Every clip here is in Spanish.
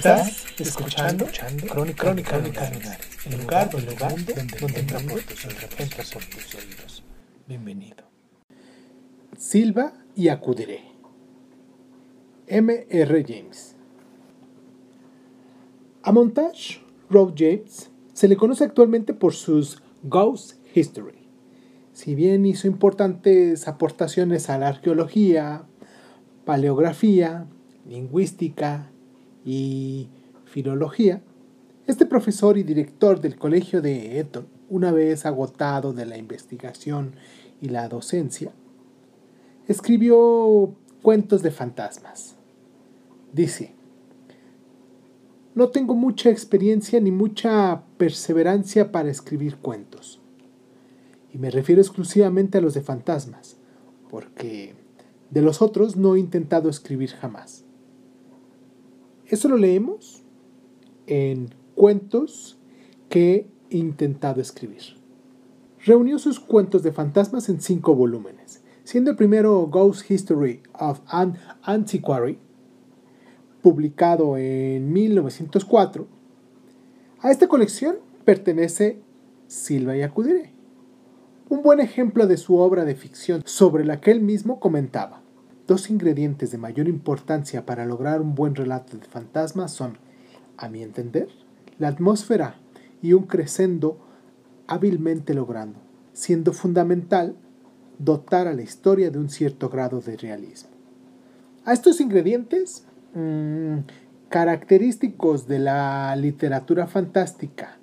Estás escuchando, Crónica, Crónica, Lunares, el lugar, el lugar donde, donde entra por tus oídos, entra por tus oídos. Bienvenido. Silva y acudiré. M. R. James. A Montage Road James se le conoce actualmente por sus Ghost History. Si bien hizo importantes aportaciones a la arqueología, paleografía, lingüística y filología, este profesor y director del Colegio de Eton, una vez agotado de la investigación y la docencia, escribió cuentos de fantasmas. Dice, no tengo mucha experiencia ni mucha perseverancia para escribir cuentos. Y me refiero exclusivamente a los de fantasmas, porque de los otros no he intentado escribir jamás. Eso lo leemos en cuentos que he intentado escribir. Reunió sus cuentos de fantasmas en cinco volúmenes, siendo el primero Ghost History of an Antiquary, publicado en 1904. A esta colección pertenece Silva y Acudiré, un buen ejemplo de su obra de ficción sobre la que él mismo comentaba. Dos ingredientes de mayor importancia para lograr un buen relato de fantasmas son, a mi entender, la atmósfera y un crescendo hábilmente logrando, siendo fundamental dotar a la historia de un cierto grado de realismo. A estos ingredientes, mmm, característicos de la literatura fantástica,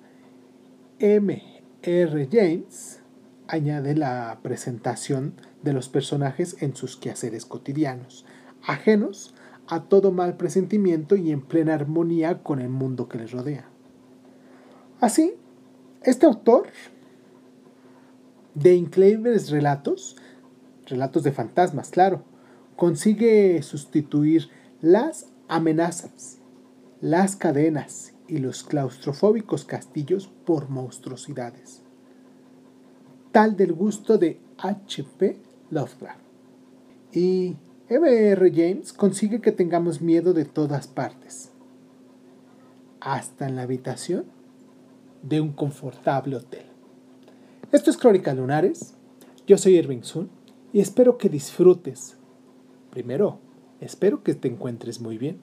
M. R. James añade la presentación de los personajes en sus quehaceres cotidianos, ajenos a todo mal presentimiento y en plena armonía con el mundo que les rodea. Así, este autor de increíbles relatos, relatos de fantasmas, claro, consigue sustituir las amenazas, las cadenas y los claustrofóbicos castillos por monstruosidades, tal del gusto de H.P. Lovecraft. Y M.R. James consigue que tengamos miedo de todas partes, hasta en la habitación de un confortable hotel. Esto es Crónica Lunares. Yo soy Irving Sun y espero que disfrutes. Primero, espero que te encuentres muy bien.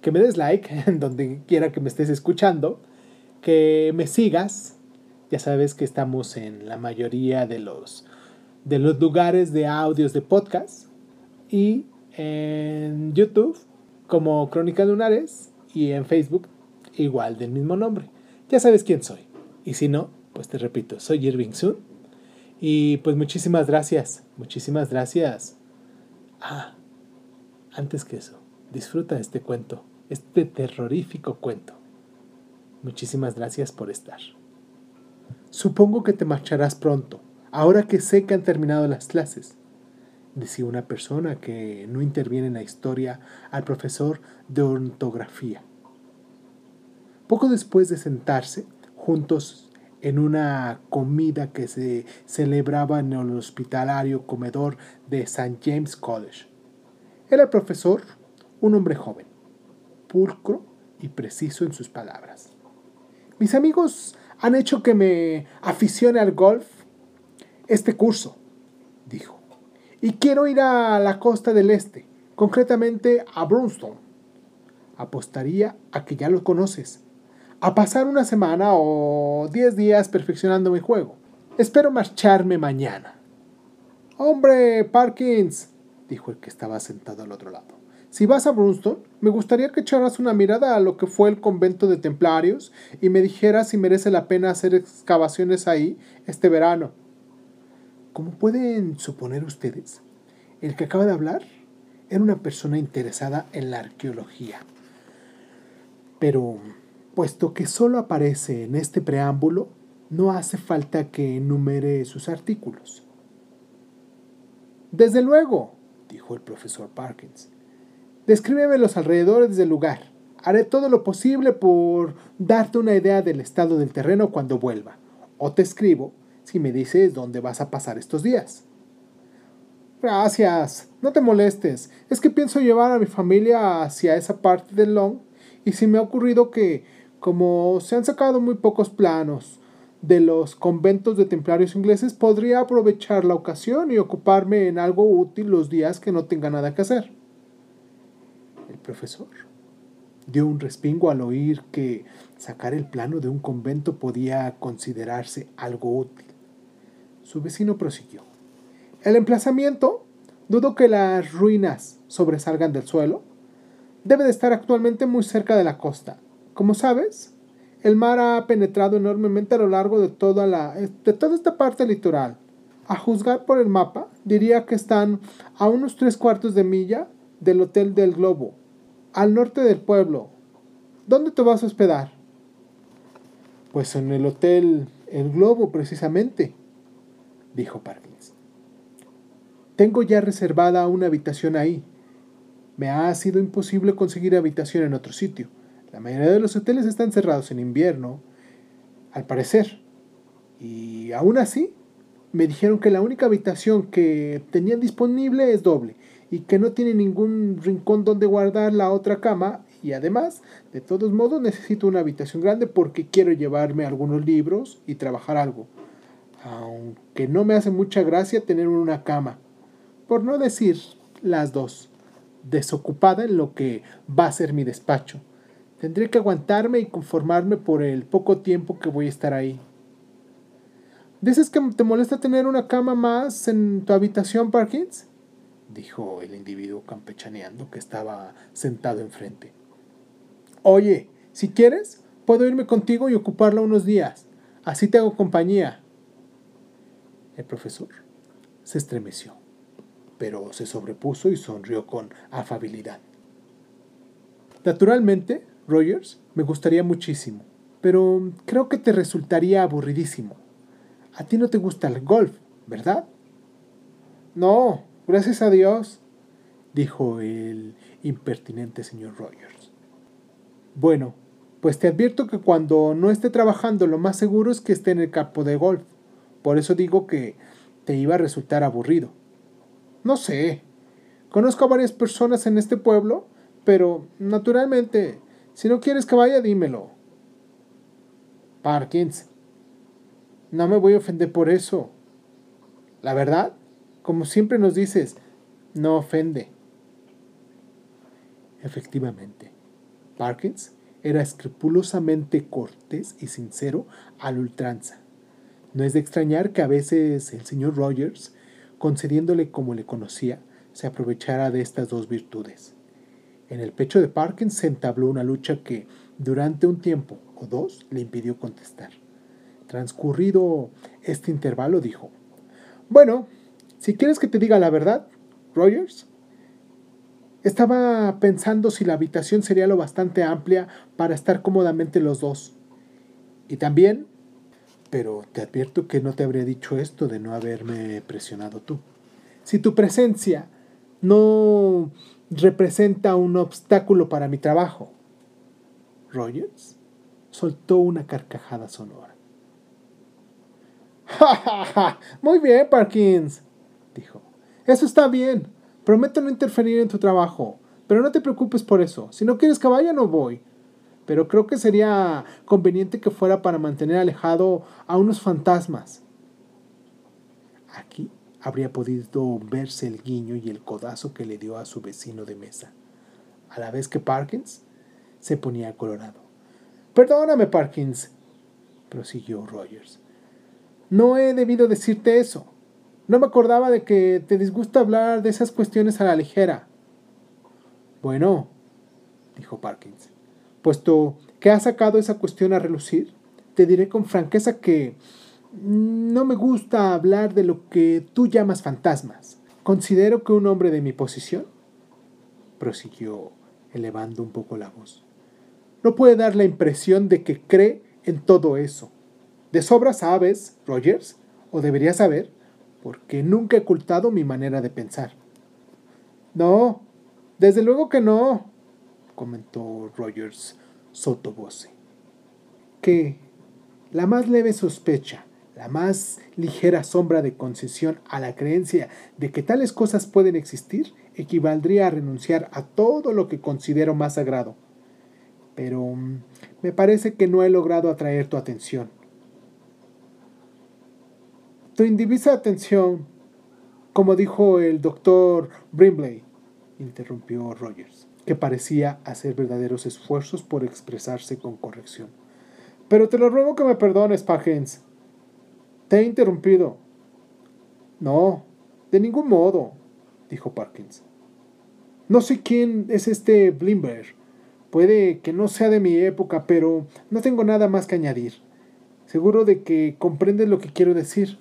Que me des like en donde quiera que me estés escuchando. Que me sigas. Ya sabes que estamos en la mayoría de los, de los lugares de audios de podcast. Y en YouTube como Crónica Lunares. Y en Facebook igual del mismo nombre. Ya sabes quién soy. Y si no, pues te repito, soy Irving Sun. Y pues muchísimas gracias, muchísimas gracias. Ah, antes que eso, disfruta este cuento, este terrorífico cuento. Muchísimas gracias por estar. Supongo que te marcharás pronto, ahora que sé que han terminado las clases, decía una persona que no interviene en la historia al profesor de ortografía. Poco después de sentarse juntos en una comida que se celebraba en el hospitalario comedor de St. James College. Era el profesor un hombre joven, pulcro y preciso en sus palabras. Mis amigos han hecho que me aficione al golf este curso, dijo, y quiero ir a la costa del este, concretamente a Brownstone. Apostaría a que ya lo conoces a pasar una semana o diez días perfeccionando mi juego. Espero marcharme mañana. Hombre, Parkins, dijo el que estaba sentado al otro lado. Si vas a Brunstone, me gustaría que echaras una mirada a lo que fue el convento de templarios y me dijeras si merece la pena hacer excavaciones ahí este verano. Como pueden suponer ustedes, El que acaba de hablar era una persona interesada en la arqueología. Pero, puesto que solo aparece en este preámbulo, no hace falta que enumere sus artículos. Desde luego, dijo el profesor Parkins. Descríbeme los alrededores del lugar. Haré todo lo posible por darte una idea del estado del terreno cuando vuelva. O te escribo si me dices dónde vas a pasar estos días. Gracias. No te molestes. Es que pienso llevar a mi familia hacia esa parte del Long y se me ha ocurrido que, como se han sacado muy pocos planos de los conventos de templarios ingleses, podría aprovechar la ocasión y ocuparme en algo útil los días que no tenga nada que hacer. El profesor dio un respingo al oír que sacar el plano de un convento podía considerarse algo útil. Su vecino prosiguió. El emplazamiento, dudo que las ruinas sobresalgan del suelo, debe de estar actualmente muy cerca de la costa. Como sabes, el mar ha penetrado enormemente a lo largo de toda, la, de toda esta parte litoral. A juzgar por el mapa, diría que están a unos tres cuartos de milla del Hotel del Globo, al norte del pueblo. ¿Dónde te vas a hospedar? Pues en el Hotel El Globo, precisamente, dijo Parkins. Tengo ya reservada una habitación ahí. Me ha sido imposible conseguir habitación en otro sitio. La mayoría de los hoteles están cerrados en invierno, al parecer. Y aún así, me dijeron que la única habitación que tenían disponible es doble y que no tiene ningún rincón donde guardar la otra cama y además, de todos modos, necesito una habitación grande porque quiero llevarme algunos libros y trabajar algo. Aunque no me hace mucha gracia tener una cama, por no decir las dos, desocupada en lo que va a ser mi despacho. Tendré que aguantarme y conformarme por el poco tiempo que voy a estar ahí. ¿Dices que te molesta tener una cama más en tu habitación, Parkins? dijo el individuo campechaneando que estaba sentado enfrente. Oye, si quieres, puedo irme contigo y ocuparla unos días. Así te hago compañía. El profesor se estremeció, pero se sobrepuso y sonrió con afabilidad. Naturalmente, Rogers, me gustaría muchísimo, pero creo que te resultaría aburridísimo. A ti no te gusta el golf, ¿verdad? No, gracias a Dios, dijo el impertinente señor Rogers. Bueno, pues te advierto que cuando no esté trabajando lo más seguro es que esté en el campo de golf. Por eso digo que te iba a resultar aburrido. No sé. Conozco a varias personas en este pueblo, pero naturalmente si no quieres que vaya, dímelo. Parkins. No me voy a ofender por eso. La verdad, como siempre nos dices, no ofende. Efectivamente, Parkins era escrupulosamente cortés y sincero al ultranza. No es de extrañar que a veces el señor Rogers, concediéndole como le conocía, se aprovechara de estas dos virtudes. En el pecho de Parkins se entabló una lucha que durante un tiempo o dos le impidió contestar. Transcurrido este intervalo dijo, bueno, si quieres que te diga la verdad, Rogers, estaba pensando si la habitación sería lo bastante amplia para estar cómodamente los dos. Y también, pero te advierto que no te habría dicho esto de no haberme presionado tú. Si tu presencia no representa un obstáculo para mi trabajo. Rogers soltó una carcajada sonora. ¡Ja, ja, ja! Muy bien, Parkins, dijo. Eso está bien. Prometo no interferir en tu trabajo. Pero no te preocupes por eso. Si no quieres que vaya, no voy. Pero creo que sería conveniente que fuera para mantener alejado a unos fantasmas. Aquí habría podido verse el guiño y el codazo que le dio a su vecino de mesa, a la vez que Parkins se ponía colorado. Perdóname, Parkins, prosiguió Rogers. No he debido decirte eso. No me acordaba de que te disgusta hablar de esas cuestiones a la ligera. Bueno, dijo Parkins, puesto que has sacado esa cuestión a relucir, te diré con franqueza que no me gusta hablar de lo que tú llamas fantasmas. Considero que un hombre de mi posición, prosiguió elevando un poco la voz, no puede dar la impresión de que cree en todo eso. De sobra sabes, Rogers, o deberías saber, porque nunca he ocultado mi manera de pensar. No, desde luego que no, comentó Rogers sottovoce. Que la más leve sospecha, la más ligera sombra de concesión a la creencia de que tales cosas pueden existir equivaldría a renunciar a todo lo que considero más sagrado. Pero mm, me parece que no he logrado atraer tu atención. Tu indivisa atención, como dijo el doctor Brimley, interrumpió Rogers, que parecía hacer verdaderos esfuerzos por expresarse con corrección. Pero te lo ruego que me perdones, Parkins. Te he interrumpido. No, de ningún modo, dijo Parkins. No sé quién es este Blimber. Puede que no sea de mi época, pero no tengo nada más que añadir. Seguro de que comprendes lo que quiero decir.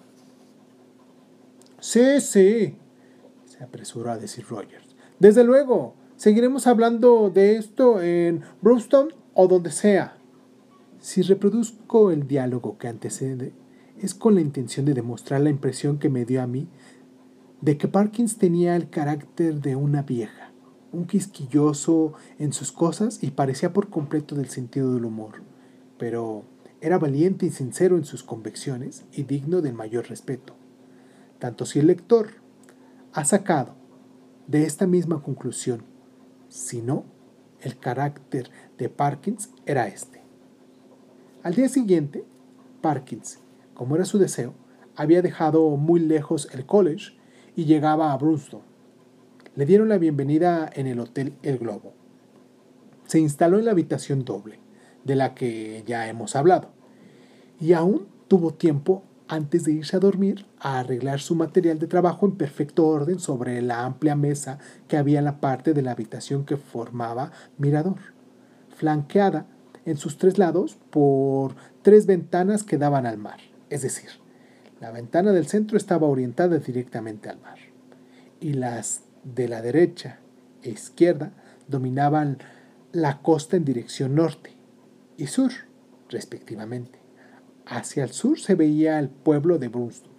Sí, sí, se apresuró a decir Rogers. Desde luego, seguiremos hablando de esto en Brewston o donde sea. Si reproduzco el diálogo que antecede, es con la intención de demostrar la impresión que me dio a mí de que Parkins tenía el carácter de una vieja, un quisquilloso en sus cosas y parecía por completo del sentido del humor, pero era valiente y sincero en sus convicciones y digno del mayor respeto tanto si el lector ha sacado de esta misma conclusión, si no, el carácter de Parkins era este. Al día siguiente, Parkins, como era su deseo, había dejado muy lejos el college y llegaba a Brunston. Le dieron la bienvenida en el Hotel El Globo. Se instaló en la habitación doble, de la que ya hemos hablado, y aún tuvo tiempo antes de irse a dormir, a arreglar su material de trabajo en perfecto orden sobre la amplia mesa que había en la parte de la habitación que formaba mirador, flanqueada en sus tres lados por tres ventanas que daban al mar. Es decir, la ventana del centro estaba orientada directamente al mar y las de la derecha e izquierda dominaban la costa en dirección norte y sur, respectivamente. Hacia el sur se veía el pueblo de Brunston.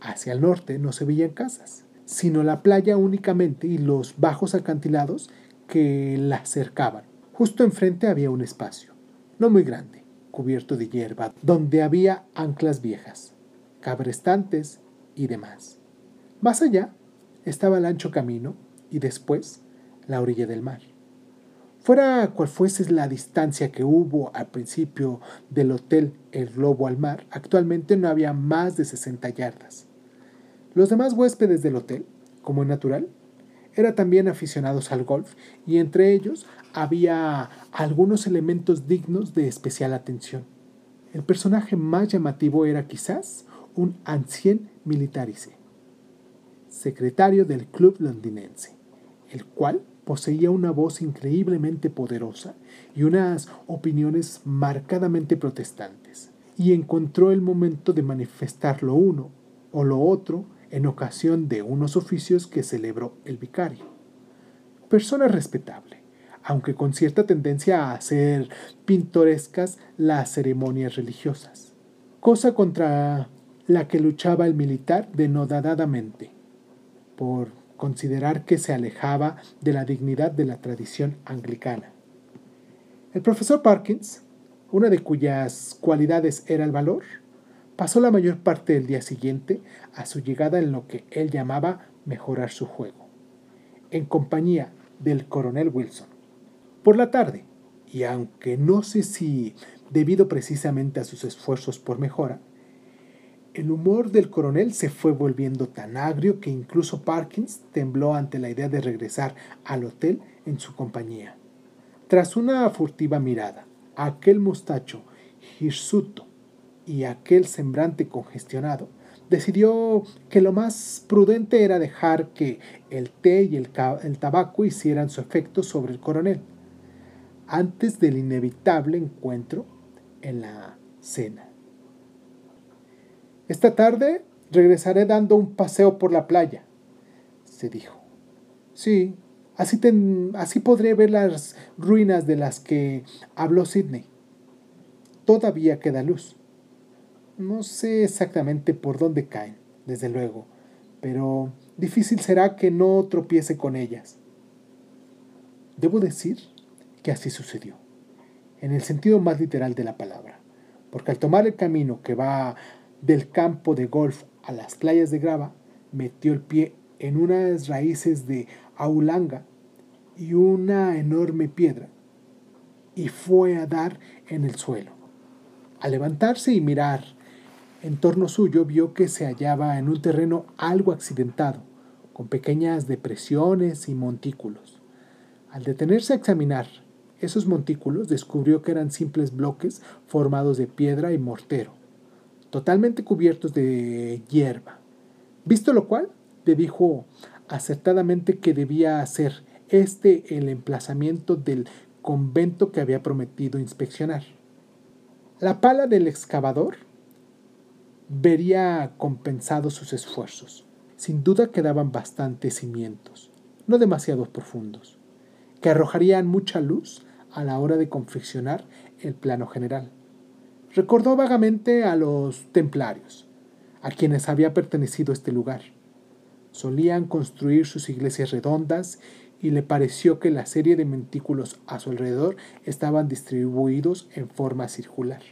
Hacia el norte no se veían casas, sino la playa únicamente y los bajos acantilados que la cercaban. Justo enfrente había un espacio, no muy grande, cubierto de hierba, donde había anclas viejas, cabrestantes y demás. Más allá estaba el ancho camino y después la orilla del mar. Fuera cual fuese la distancia que hubo al principio del hotel El Globo al mar, actualmente no había más de 60 yardas. Los demás huéspedes del hotel, como es natural, eran también aficionados al golf y entre ellos había algunos elementos dignos de especial atención. El personaje más llamativo era quizás un ancien militarice, secretario del club londinense, el cual poseía una voz increíblemente poderosa y unas opiniones marcadamente protestantes, y encontró el momento de manifestar lo uno o lo otro en ocasión de unos oficios que celebró el vicario. Persona respetable, aunque con cierta tendencia a hacer pintorescas las ceremonias religiosas, cosa contra la que luchaba el militar denodadamente, por considerar que se alejaba de la dignidad de la tradición anglicana. El profesor Parkins, una de cuyas cualidades era el valor, pasó la mayor parte del día siguiente a su llegada en lo que él llamaba mejorar su juego, en compañía del coronel Wilson. Por la tarde, y aunque no sé si debido precisamente a sus esfuerzos por mejora, el humor del coronel se fue volviendo tan agrio que incluso Parkins tembló ante la idea de regresar al hotel en su compañía. Tras una furtiva mirada, aquel mostacho hirsuto y aquel semblante congestionado, decidió que lo más prudente era dejar que el té y el tabaco hicieran su efecto sobre el coronel, antes del inevitable encuentro en la cena. Esta tarde regresaré dando un paseo por la playa. se dijo. Sí, así, ten- así podré ver las ruinas de las que habló Sidney. Todavía queda luz. No sé exactamente por dónde caen, desde luego, pero difícil será que no tropiece con ellas. Debo decir que así sucedió, en el sentido más literal de la palabra, porque al tomar el camino que va del campo de golf a las playas de grava, metió el pie en unas raíces de aulanga y una enorme piedra, y fue a dar en el suelo. Al levantarse y mirar en torno suyo, vio que se hallaba en un terreno algo accidentado, con pequeñas depresiones y montículos. Al detenerse a examinar esos montículos, descubrió que eran simples bloques formados de piedra y mortero, totalmente cubiertos de hierba. Visto lo cual, le dijo acertadamente que debía ser este el emplazamiento del convento que había prometido inspeccionar. La pala del excavador vería compensados sus esfuerzos. Sin duda quedaban bastantes cimientos, no demasiado profundos, que arrojarían mucha luz a la hora de confeccionar el plano general. Recordó vagamente a los templarios, a quienes había pertenecido este lugar. Solían construir sus iglesias redondas y le pareció que la serie de montículos a su alrededor estaban distribuidos en forma circular.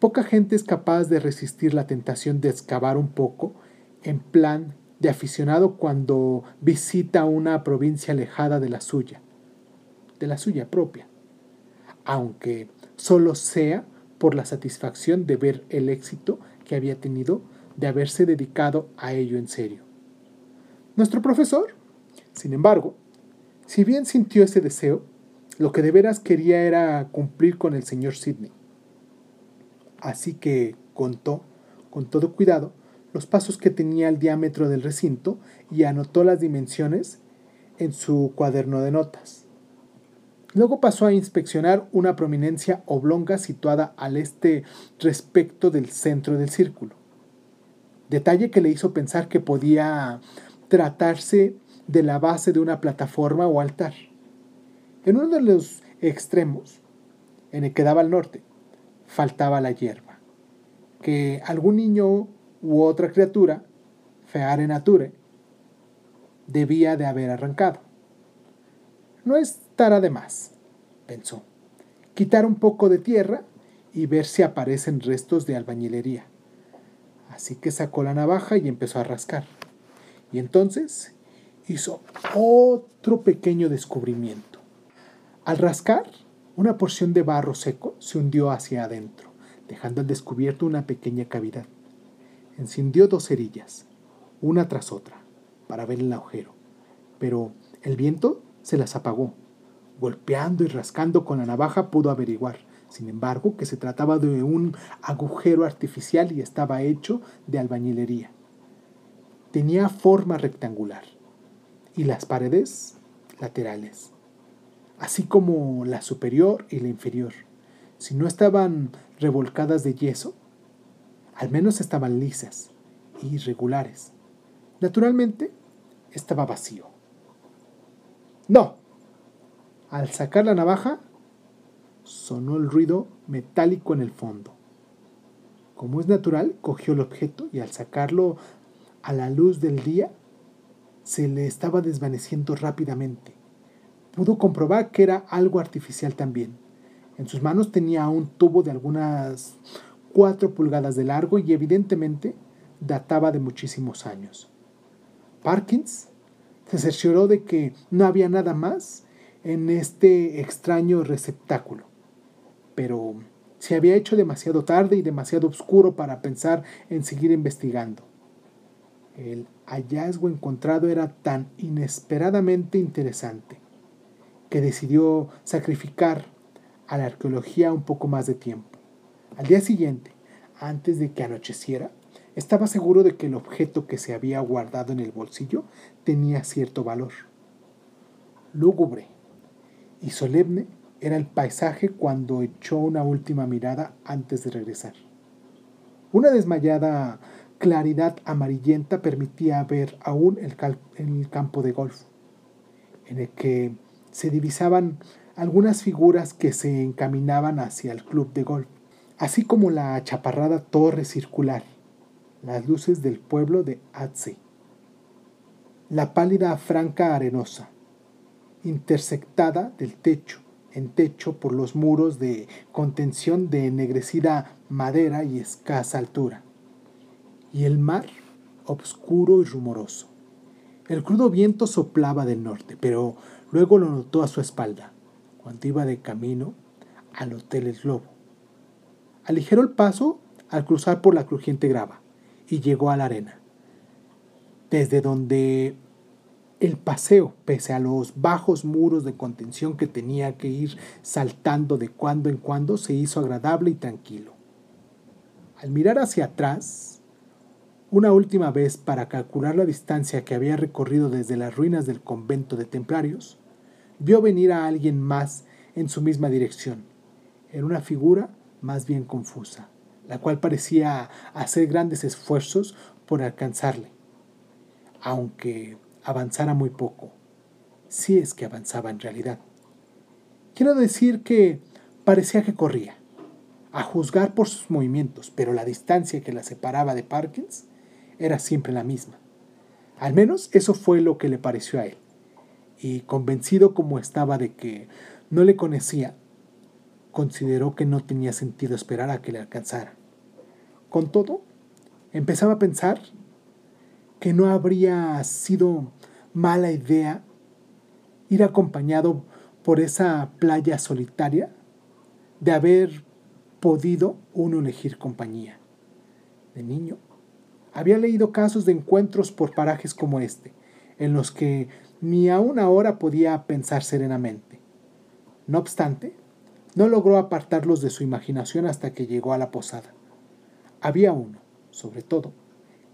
Poca gente es capaz de resistir la tentación de excavar un poco en plan de aficionado cuando visita una provincia alejada de la suya, de la suya propia, aunque solo sea por la satisfacción de ver el éxito que había tenido de haberse dedicado a ello en serio. Nuestro profesor, sin embargo, si bien sintió ese deseo, lo que de veras quería era cumplir con el señor Sidney. Así que contó, con todo cuidado, los pasos que tenía el diámetro del recinto y anotó las dimensiones en su cuaderno de notas. Luego pasó a inspeccionar una prominencia oblonga situada al este respecto del centro del círculo. Detalle que le hizo pensar que podía tratarse de la base de una plataforma o altar. En uno de los extremos, en el que daba al norte, faltaba la hierba, que algún niño u otra criatura, feare nature, debía de haber arrancado. No estará de más, pensó, quitar un poco de tierra y ver si aparecen restos de albañilería. Así que sacó la navaja y empezó a rascar. Y entonces hizo otro pequeño descubrimiento. Al rascar, una porción de barro seco se hundió hacia adentro, dejando al descubierto una pequeña cavidad. Encendió dos cerillas, una tras otra, para ver el agujero, pero el viento se las apagó. Golpeando y rascando con la navaja pudo averiguar, sin embargo, que se trataba de un agujero artificial y estaba hecho de albañilería. Tenía forma rectangular y las paredes laterales, así como la superior y la inferior. Si no estaban revolcadas de yeso, al menos estaban lisas e irregulares. Naturalmente, estaba vacío. No. Al sacar la navaja, sonó el ruido metálico en el fondo. Como es natural, cogió el objeto y al sacarlo a la luz del día, se le estaba desvaneciendo rápidamente. Pudo comprobar que era algo artificial también. En sus manos tenía un tubo de algunas cuatro pulgadas de largo y evidentemente databa de muchísimos años. Parkins se cercioró de que no había nada más en este extraño receptáculo, pero se había hecho demasiado tarde y demasiado oscuro para pensar en seguir investigando. El hallazgo encontrado era tan inesperadamente interesante que decidió sacrificar a la arqueología un poco más de tiempo. Al día siguiente, antes de que anocheciera, estaba seguro de que el objeto que se había guardado en el bolsillo tenía cierto valor. Lúgubre y solemne era el paisaje cuando echó una última mirada antes de regresar. Una desmayada claridad amarillenta permitía ver aún el, campo de golf, en el que se divisaban algunas figuras que se encaminaban hacia el club de golf, así como la achaparrada torre circular, las luces del pueblo de Atze, la pálida franca arenosa, intersectada del techo en techo por los muros de contención de ennegrecida madera y escasa altura, y el mar obscuro y rumoroso. El crudo viento soplaba del norte, pero luego lo notó a su espalda, cuando iba de camino al Hotel El Globo. Aligeró el paso al cruzar por la crujiente grava y llegó a la arena, desde donde el paseo, pese a los bajos muros de contención que tenía que ir saltando de cuando en cuando, se hizo agradable y tranquilo. Al mirar hacia atrás, una última vez para calcular la distancia que había recorrido desde las ruinas del convento de templarios, vio venir a alguien más en su misma dirección. Era una figura más bien confusa, la cual parecía hacer grandes esfuerzos por alcanzarle, aunque avanzara muy poco, si es que avanzaba en realidad. Quiero decir que parecía que corría, a juzgar por sus movimientos, pero la distancia que la separaba de Parkins era siempre la misma. Al menos eso fue lo que le pareció a él. Y convencido como estaba de que no le conocía, consideró que no tenía sentido esperar a que le alcanzara. Con todo, empezaba a pensar que no habría sido mala idea ir acompañado por esa playa solitaria, de haber podido uno elegir compañía. De niño, había leído casos de encuentros por parajes como este, en los que ni aún ahora podía pensar serenamente. No obstante, no logró apartarlos de su imaginación hasta que llegó a la posada. Había uno, sobre todo,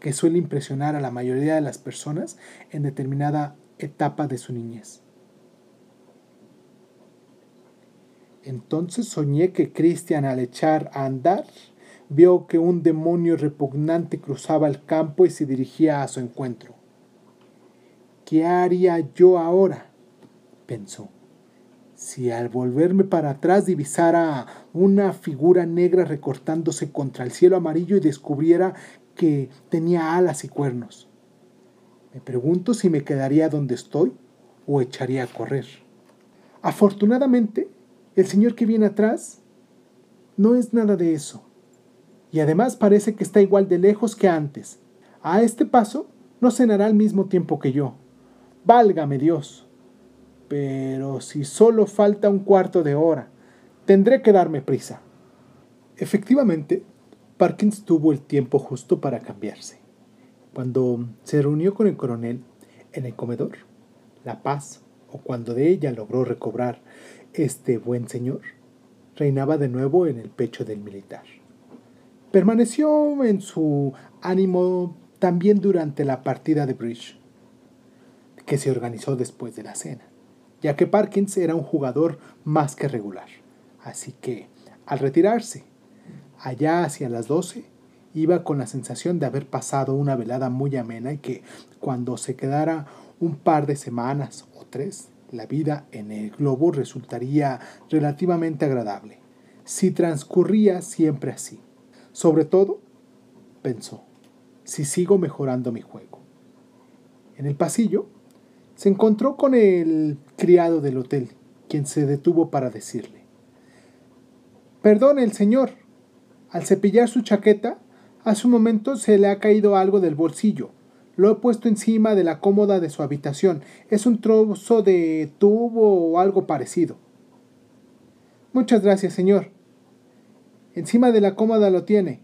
que suele impresionar a la mayoría de las personas en determinada etapa de su niñez. Entonces soñé que Cristian al echar a andar vio que un demonio repugnante cruzaba el campo y se dirigía a su encuentro. ¿Qué haría yo ahora? pensó. Si al volverme para atrás divisara una figura negra recortándose contra el cielo amarillo y descubriera que tenía alas y cuernos. Me pregunto si me quedaría donde estoy o echaría a correr. Afortunadamente, el señor que viene atrás no es nada de eso. Y además parece que está igual de lejos que antes. A este paso no cenará al mismo tiempo que yo. Válgame Dios. Pero si solo falta un cuarto de hora, tendré que darme prisa. Efectivamente, Parkins tuvo el tiempo justo para cambiarse. Cuando se reunió con el coronel en el comedor, la paz, o cuando de ella logró recobrar este buen señor, reinaba de nuevo en el pecho del militar. Permaneció en su ánimo también durante la partida de bridge, que se organizó después de la cena, ya que Parkins era un jugador más que regular. Así que, al retirarse, allá hacia las doce, iba con la sensación de haber pasado una velada muy amena y que cuando se quedara un par de semanas o tres, la vida en el globo resultaría relativamente agradable, si transcurría siempre así. Sobre todo, pensó, si sigo mejorando mi juego. En el pasillo, se encontró con el criado del hotel, quien se detuvo para decirle, Perdone el señor, al cepillar su chaqueta, hace un momento se le ha caído algo del bolsillo. Lo he puesto encima de la cómoda de su habitación. Es un trozo de tubo o algo parecido. Muchas gracias, señor. Encima de la cómoda lo tiene.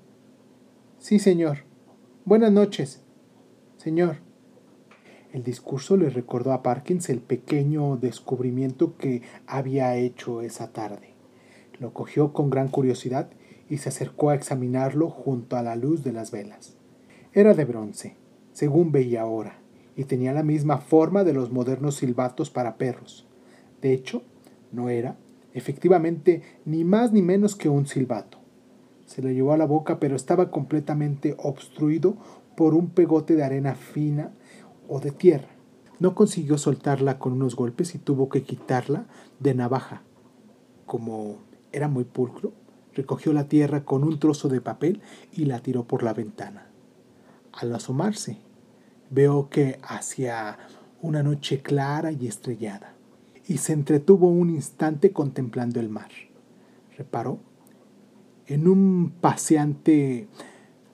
Sí, señor. Buenas noches, señor. El discurso le recordó a Parkins el pequeño descubrimiento que había hecho esa tarde. Lo cogió con gran curiosidad y se acercó a examinarlo junto a la luz de las velas. Era de bronce, según veía ahora, y tenía la misma forma de los modernos silbatos para perros. De hecho, no era, efectivamente, ni más ni menos que un silbato. Se lo llevó a la boca, pero estaba completamente obstruido por un pegote de arena fina o de tierra. No consiguió soltarla con unos golpes y tuvo que quitarla de navaja. Como era muy pulcro, recogió la tierra con un trozo de papel y la tiró por la ventana. Al asomarse, veo que hacia una noche clara y estrellada, y se entretuvo un instante contemplando el mar. Reparó en un paseante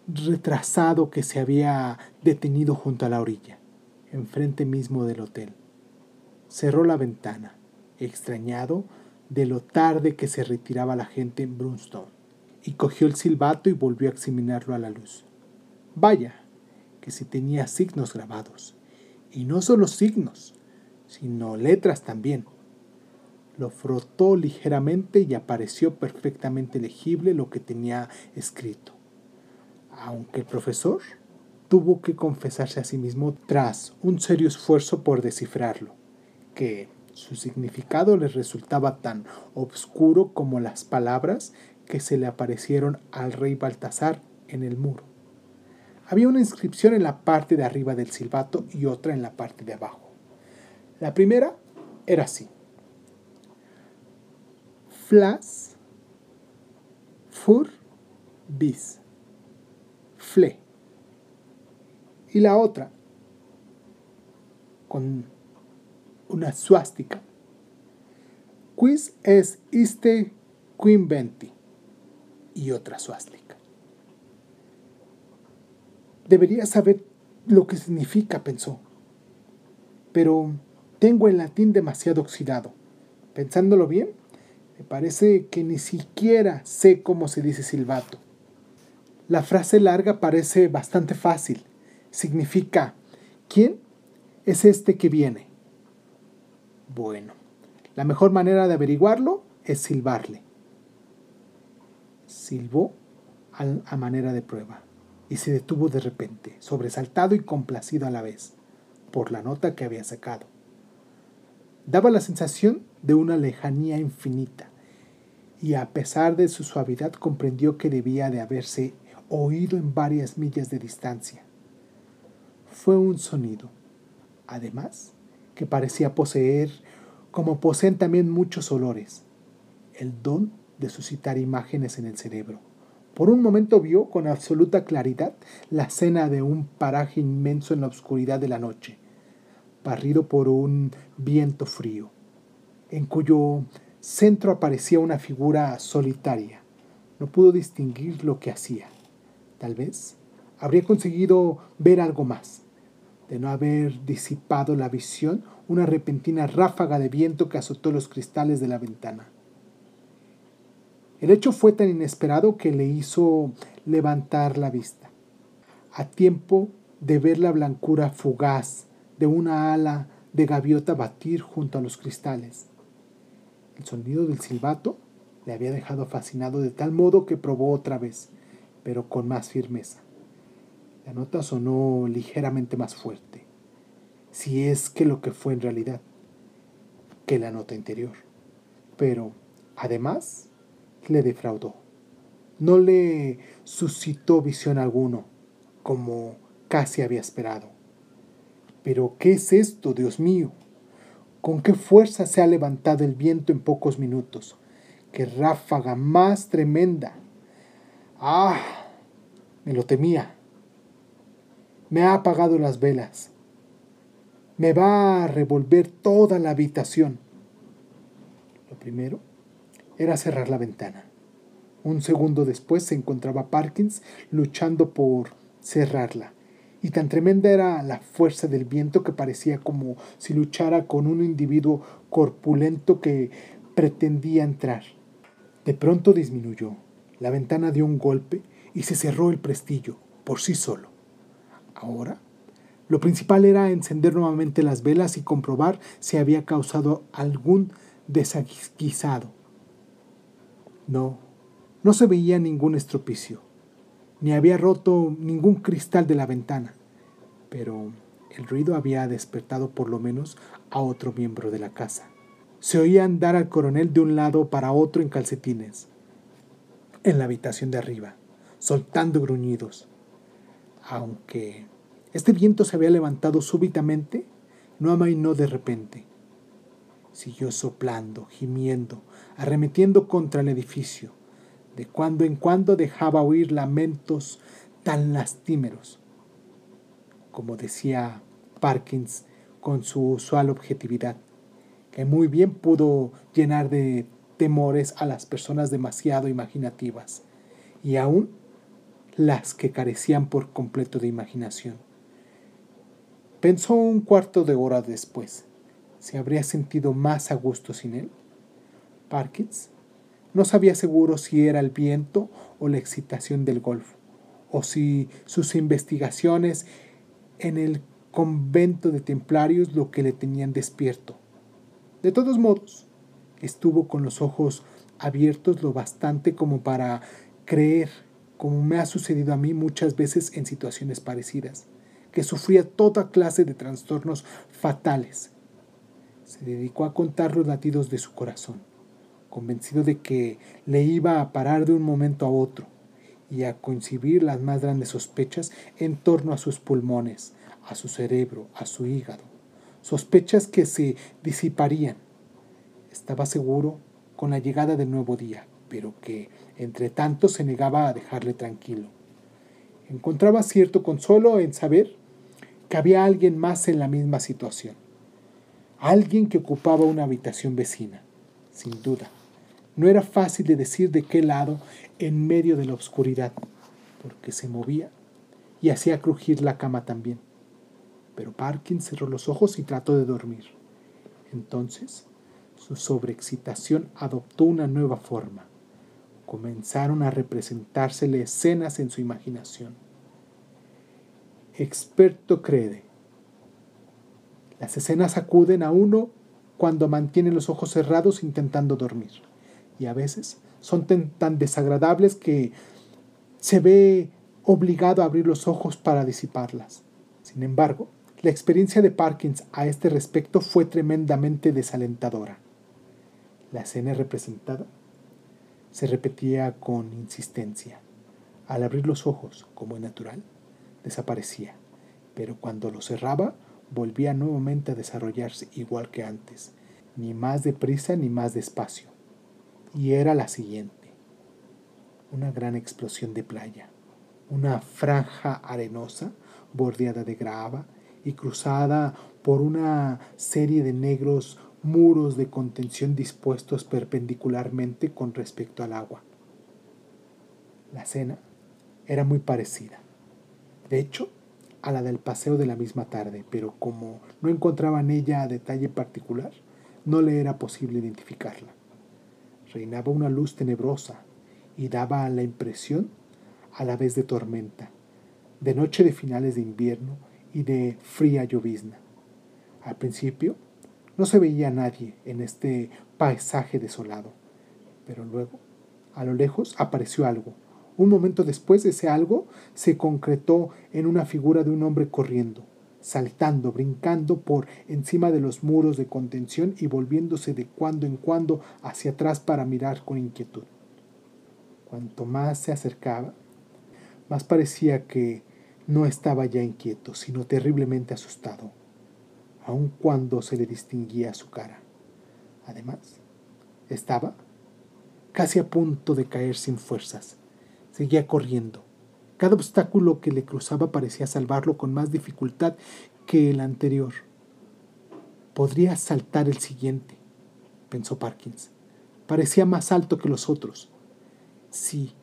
retrasado que se había detenido junto a la orilla, enfrente mismo del hotel. Cerró la ventana, extrañado de lo tarde que se retiraba la gente en Brunstone, y cogió el silbato y volvió a examinarlo a la luz. Vaya, que si tenía signos grabados, y no solo signos, sino letras también. Lo frotó ligeramente y apareció perfectamente legible lo que tenía escrito. Aunque el profesor tuvo que confesarse a sí mismo tras un serio esfuerzo por descifrarlo, que su significado le resultaba tan obscuro como las palabras que se le aparecieron al rey Baltasar en el muro. Había una inscripción en la parte de arriba del silbato y otra en la parte de abajo. La primera era así. Flas, fur, bis, fle. Y la otra, con una suástica. Quis es iste quinventi y otra suástica. Debería saber lo que significa, pensó. Pero tengo el latín demasiado oxidado. Pensándolo bien, me parece que ni siquiera sé cómo se dice silbato. La frase larga parece bastante fácil. Significa, ¿quién es este que viene? Bueno, la mejor manera de averiguarlo es silbarle. Silbó a manera de prueba y se detuvo de repente, sobresaltado y complacido a la vez, por la nota que había sacado. Daba la sensación de una lejanía infinita, y a pesar de su suavidad comprendió que debía de haberse oído en varias millas de distancia. Fue un sonido, además, que parecía poseer, como poseen también muchos olores, el don de suscitar imágenes en el cerebro. Por un momento vio con absoluta claridad la escena de un paraje inmenso en la oscuridad de la noche, barrido por un viento frío, en cuyo centro aparecía una figura solitaria. No pudo distinguir lo que hacía. Tal vez habría conseguido ver algo más, de no haber disipado la visión una repentina ráfaga de viento que azotó los cristales de la ventana. El hecho fue tan inesperado que le hizo levantar la vista, a tiempo de ver la blancura fugaz de una ala de gaviota batir junto a los cristales. El sonido del silbato le había dejado fascinado de tal modo que probó otra vez, pero con más firmeza. La nota sonó ligeramente más fuerte, si es que lo que fue en realidad, que la nota interior. Pero, además, le defraudó. No le suscitó visión alguno, como casi había esperado. Pero, ¿qué es esto, Dios mío? ¿Con qué fuerza se ha levantado el viento en pocos minutos? ¡Qué ráfaga más tremenda! ¡Ah! Me lo temía. Me ha apagado las velas. Me va a revolver toda la habitación. Lo primero era cerrar la ventana. Un segundo después se encontraba Parkins luchando por cerrarla. Y tan tremenda era la fuerza del viento que parecía como si luchara con un individuo corpulento que pretendía entrar. De pronto disminuyó. La ventana dio un golpe y se cerró el prestillo por sí solo. Ahora, lo principal era encender nuevamente las velas y comprobar si había causado algún desaguisado. No, no se veía ningún estropicio, ni había roto ningún cristal de la ventana, pero el ruido había despertado por lo menos a otro miembro de la casa. Se oía andar al coronel de un lado para otro en calcetines. en la habitación de arriba, soltando gruñidos. Aunque este viento se había levantado súbitamente, no amainó de repente. Siguió soplando, gimiendo, arremetiendo contra el edificio. De cuando en cuando dejaba oír lamentos tan lastimeros. Como decía Parkins con su usual objetividad, que muy bien pudo llenar de temores a las personas demasiado imaginativas y aún las que carecían por completo de imaginación. Pensó un cuarto de hora después. ¿Se habría sentido más a gusto sin él? Parkins no sabía seguro si era el viento o la excitación del golfo, o si sus investigaciones en el convento de templarios lo que le tenían despierto. De todos modos, estuvo con los ojos abiertos lo bastante como para creer, como me ha sucedido a mí muchas veces en situaciones parecidas, que sufría toda clase de trastornos fatales. Se dedicó a contar los latidos de su corazón, convencido de que le iba a parar de un momento a otro y a concebir las más grandes sospechas en torno a sus pulmones, a su cerebro, a su hígado, sospechas que se disiparían estaba seguro con la llegada del nuevo día, pero que, entre tanto, se negaba a dejarle tranquilo. Encontraba cierto consuelo en saber que había alguien más en la misma situación. Alguien que ocupaba una habitación vecina, sin duda. No era fácil de decir de qué lado en medio de la oscuridad, porque se movía y hacía crujir la cama también. Pero Parkin cerró los ojos y trató de dormir. Entonces su sobreexcitación adoptó una nueva forma. Comenzaron a representársele escenas en su imaginación. Experto cree. Las escenas acuden a uno cuando mantiene los ojos cerrados intentando dormir. Y a veces son tan desagradables que se ve obligado a abrir los ojos para disiparlas. Sin embargo, la experiencia de Parkins a este respecto fue tremendamente desalentadora. La escena representada se repetía con insistencia. Al abrir los ojos, como es natural, desaparecía, pero cuando los cerraba, volvía nuevamente a desarrollarse igual que antes, ni más deprisa ni más despacio. Y era la siguiente. Una gran explosión de playa, una franja arenosa bordeada de grava y cruzada por una serie de negros muros de contención dispuestos perpendicularmente con respecto al agua. La cena era muy parecida, de hecho, a la del paseo de la misma tarde, pero como no encontraba en ella detalle particular, no le era posible identificarla. Reinaba una luz tenebrosa y daba la impresión a la vez de tormenta, de noche de finales de invierno y de fría llovizna. Al principio no se veía nadie en este paisaje desolado, pero luego, a lo lejos, apareció algo. Un momento después ese algo se concretó en una figura de un hombre corriendo, saltando, brincando por encima de los muros de contención y volviéndose de cuando en cuando hacia atrás para mirar con inquietud. Cuanto más se acercaba, más parecía que no estaba ya inquieto, sino terriblemente asustado aun cuando se le distinguía su cara. Además, estaba casi a punto de caer sin fuerzas. Seguía corriendo. Cada obstáculo que le cruzaba parecía salvarlo con más dificultad que el anterior. Podría saltar el siguiente, pensó Parkins. Parecía más alto que los otros. Sí,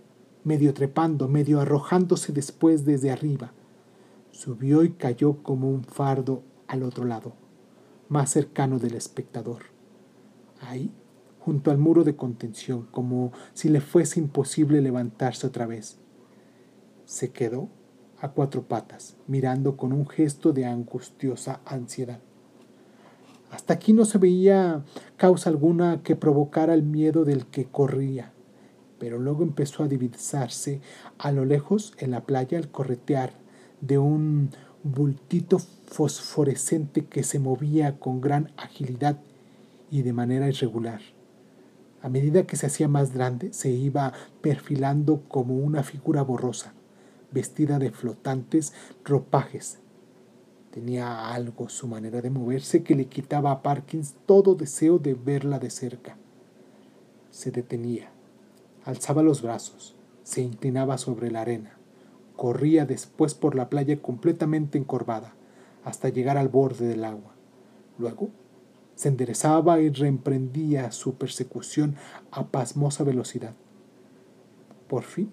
medio trepando, medio arrojándose después desde arriba. Subió y cayó como un fardo al otro lado, más cercano del espectador. Ahí, junto al muro de contención, como si le fuese imposible levantarse otra vez. Se quedó a cuatro patas, mirando con un gesto de angustiosa ansiedad. Hasta aquí no se veía causa alguna que provocara el miedo del que corría, pero luego empezó a divisarse a lo lejos en la playa el corretear de un bultito fosforescente que se movía con gran agilidad y de manera irregular. A medida que se hacía más grande, se iba perfilando como una figura borrosa, vestida de flotantes ropajes. Tenía algo su manera de moverse que le quitaba a Parkins todo deseo de verla de cerca. Se detenía, alzaba los brazos, se inclinaba sobre la arena, corría después por la playa completamente encorvada, hasta llegar al borde del agua. Luego se enderezaba y reemprendía su persecución a pasmosa velocidad. Por fin,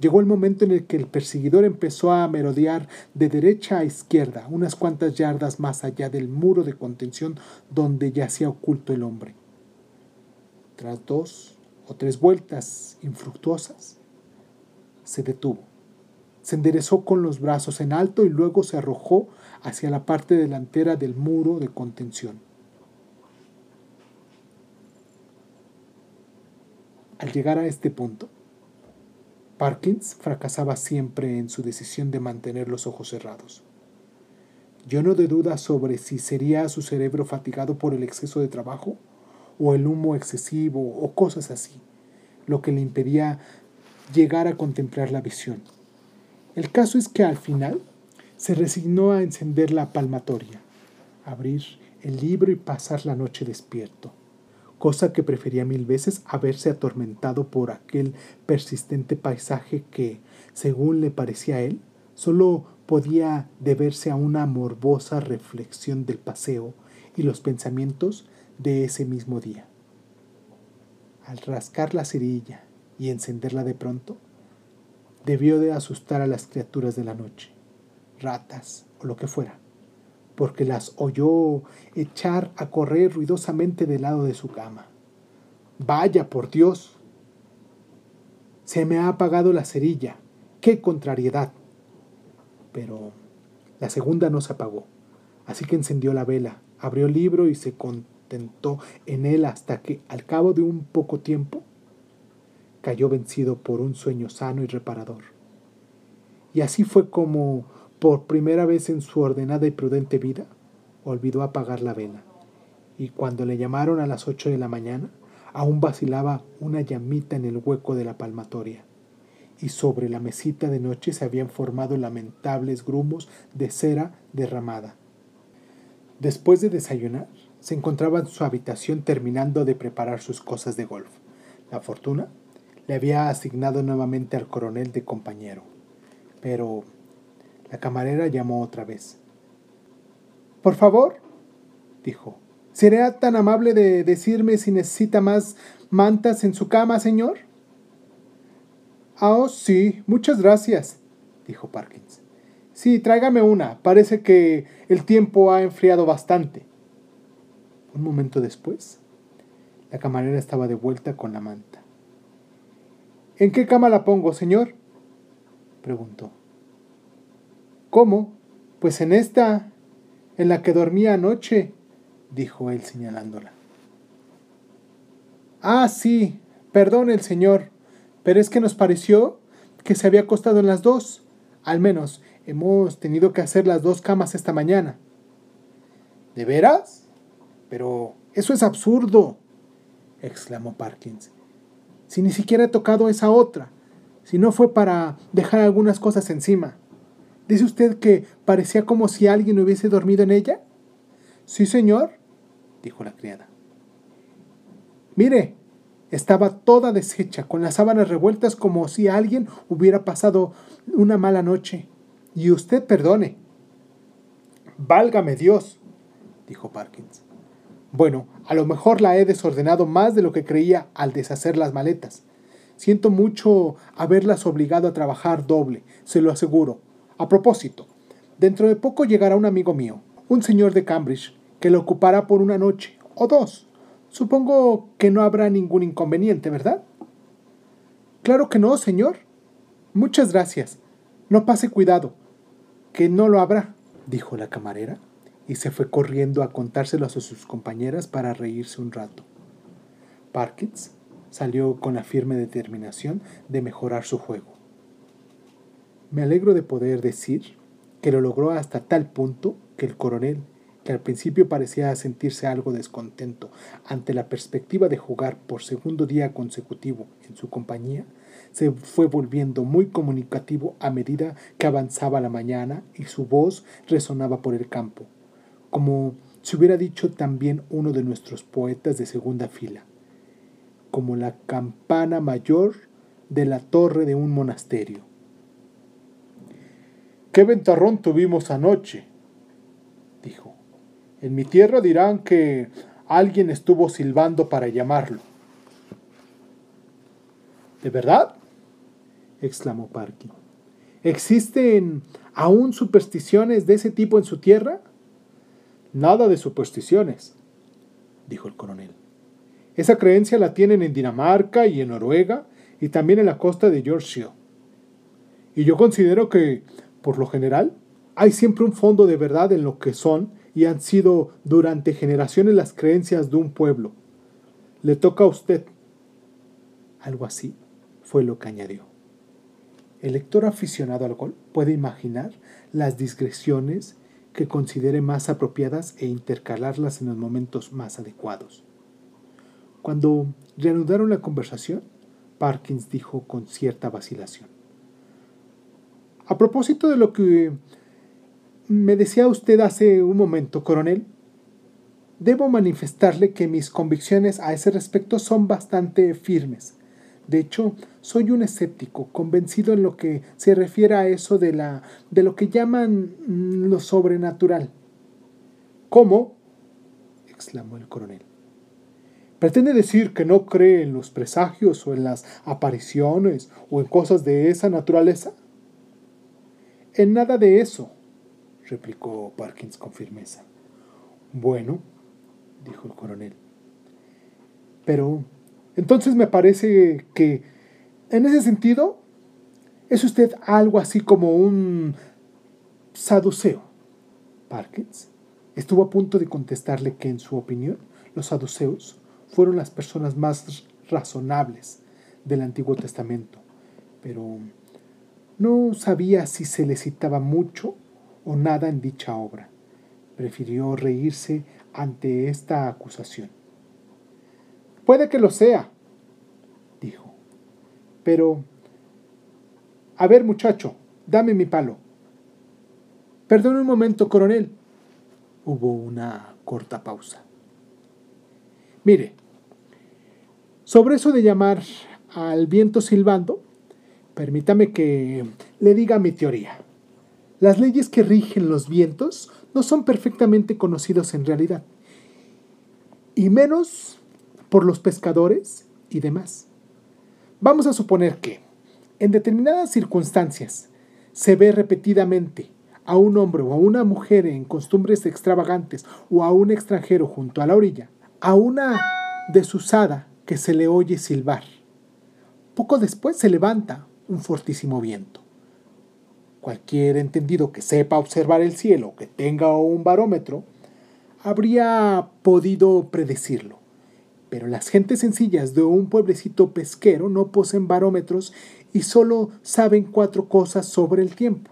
llegó el momento en el que el perseguidor empezó a merodear de derecha a izquierda, unas cuantas yardas más allá del muro de contención donde yacía oculto el hombre. Tras dos o tres vueltas infructuosas, se detuvo. Se enderezó con los brazos en alto y luego se arrojó hacia la parte delantera del muro de contención. Al llegar a este punto, Parkins fracasaba siempre en su decisión de mantener los ojos cerrados. Yo no de duda sobre si sería su cerebro fatigado por el exceso de trabajo, o el humo excesivo, o cosas así, lo que le impedía llegar a contemplar la visión. El caso es que al final se resignó a encender la palmatoria, abrir el libro y pasar la noche despierto cosa que prefería mil veces a verse atormentado por aquel persistente paisaje que, según le parecía a él, solo podía deberse a una morbosa reflexión del paseo y los pensamientos de ese mismo día. Al rascar la cerilla y encenderla de pronto, debió de asustar a las criaturas de la noche, ratas o lo que fuera porque las oyó echar a correr ruidosamente del lado de su cama. Vaya, por Dios. Se me ha apagado la cerilla. ¡Qué contrariedad! Pero la segunda no se apagó, así que encendió la vela, abrió el libro y se contentó en él hasta que, al cabo de un poco tiempo, cayó vencido por un sueño sano y reparador. Y así fue como por primera vez en su ordenada y prudente vida, olvidó apagar la vela, y cuando le llamaron a las ocho de la mañana, aún vacilaba una llamita en el hueco de la palmatoria, y sobre la mesita de noche se habían formado lamentables grumos de cera derramada. Después de desayunar, se encontraba en su habitación terminando de preparar sus cosas de golf. La fortuna le había asignado nuevamente al coronel de compañero, pero la camarera llamó otra vez. Por favor, dijo, ¿sería tan amable de decirme si necesita más mantas en su cama, señor? Ah, oh, sí, muchas gracias, dijo Parkins. Sí, tráigame una. Parece que el tiempo ha enfriado bastante. Un momento después, la camarera estaba de vuelta con la manta. ¿En qué cama la pongo, señor? preguntó. ¿Cómo? Pues en esta, en la que dormía anoche, dijo él señalándola. Ah, sí, perdone el señor, pero es que nos pareció que se había acostado en las dos. Al menos hemos tenido que hacer las dos camas esta mañana. ¿De veras? Pero eso es absurdo, exclamó Parkins. Si ni siquiera he tocado esa otra, si no fue para dejar algunas cosas encima. ¿Dice usted que parecía como si alguien hubiese dormido en ella? Sí, señor, dijo la criada. Mire, estaba toda deshecha, con las sábanas revueltas como si alguien hubiera pasado una mala noche. Y usted perdone. Válgame Dios, dijo Parkins. Bueno, a lo mejor la he desordenado más de lo que creía al deshacer las maletas. Siento mucho haberlas obligado a trabajar doble, se lo aseguro. A propósito, dentro de poco llegará un amigo mío, un señor de Cambridge, que lo ocupará por una noche o dos. Supongo que no habrá ningún inconveniente, ¿verdad? Claro que no, señor. Muchas gracias. No pase cuidado, que no lo habrá, dijo la camarera, y se fue corriendo a contárselo a sus compañeras para reírse un rato. Parkins salió con la firme determinación de mejorar su juego. Me alegro de poder decir que lo logró hasta tal punto que el coronel, que al principio parecía sentirse algo descontento ante la perspectiva de jugar por segundo día consecutivo en su compañía, se fue volviendo muy comunicativo a medida que avanzaba la mañana y su voz resonaba por el campo, como si hubiera dicho también uno de nuestros poetas de segunda fila, como la campana mayor de la torre de un monasterio. ¡Qué ventarrón tuvimos anoche! dijo. En mi tierra dirán que alguien estuvo silbando para llamarlo. ¿De verdad? exclamó Parkin. ¿Existen aún supersticiones de ese tipo en su tierra? Nada de supersticiones, dijo el coronel. Esa creencia la tienen en Dinamarca y en Noruega y también en la costa de Yorkshire. Y yo considero que, por lo general, hay siempre un fondo de verdad en lo que son y han sido durante generaciones las creencias de un pueblo. Le toca a usted. Algo así fue lo que añadió. El lector aficionado al gol puede imaginar las digresiones que considere más apropiadas e intercalarlas en los momentos más adecuados. Cuando reanudaron la conversación, Parkins dijo con cierta vacilación. A propósito de lo que me decía usted hace un momento, coronel, debo manifestarle que mis convicciones a ese respecto son bastante firmes. De hecho, soy un escéptico, convencido en lo que se refiere a eso de, la, de lo que llaman lo sobrenatural. ¿Cómo? exclamó el coronel. ¿Pretende decir que no cree en los presagios o en las apariciones o en cosas de esa naturaleza? En nada de eso, replicó Parkins con firmeza. Bueno, dijo el coronel. Pero entonces me parece que, en ese sentido, es usted algo así como un saduceo. Parkins estuvo a punto de contestarle que, en su opinión, los saduceos fueron las personas más razonables del Antiguo Testamento, pero no sabía si se le citaba mucho o nada en dicha obra. Prefirió reírse ante esta acusación. Puede que lo sea, dijo. Pero... A ver, muchacho, dame mi palo. Perdone un momento, coronel. Hubo una corta pausa. Mire, sobre eso de llamar al viento silbando, permítame que le diga mi teoría. Las leyes que rigen los vientos no son perfectamente conocidos en realidad, y menos por los pescadores y demás. Vamos a suponer que, en determinadas circunstancias, se ve repetidamente a un hombre o a una mujer en costumbres extravagantes o a un extranjero junto a la orilla, a una desusada que se le oye silbar. Poco después se levanta un fortísimo viento. Cualquier entendido que sepa observar el cielo, que tenga un barómetro, habría podido predecirlo. Pero las gentes sencillas de un pueblecito pesquero no poseen barómetros y solo saben cuatro cosas sobre el tiempo.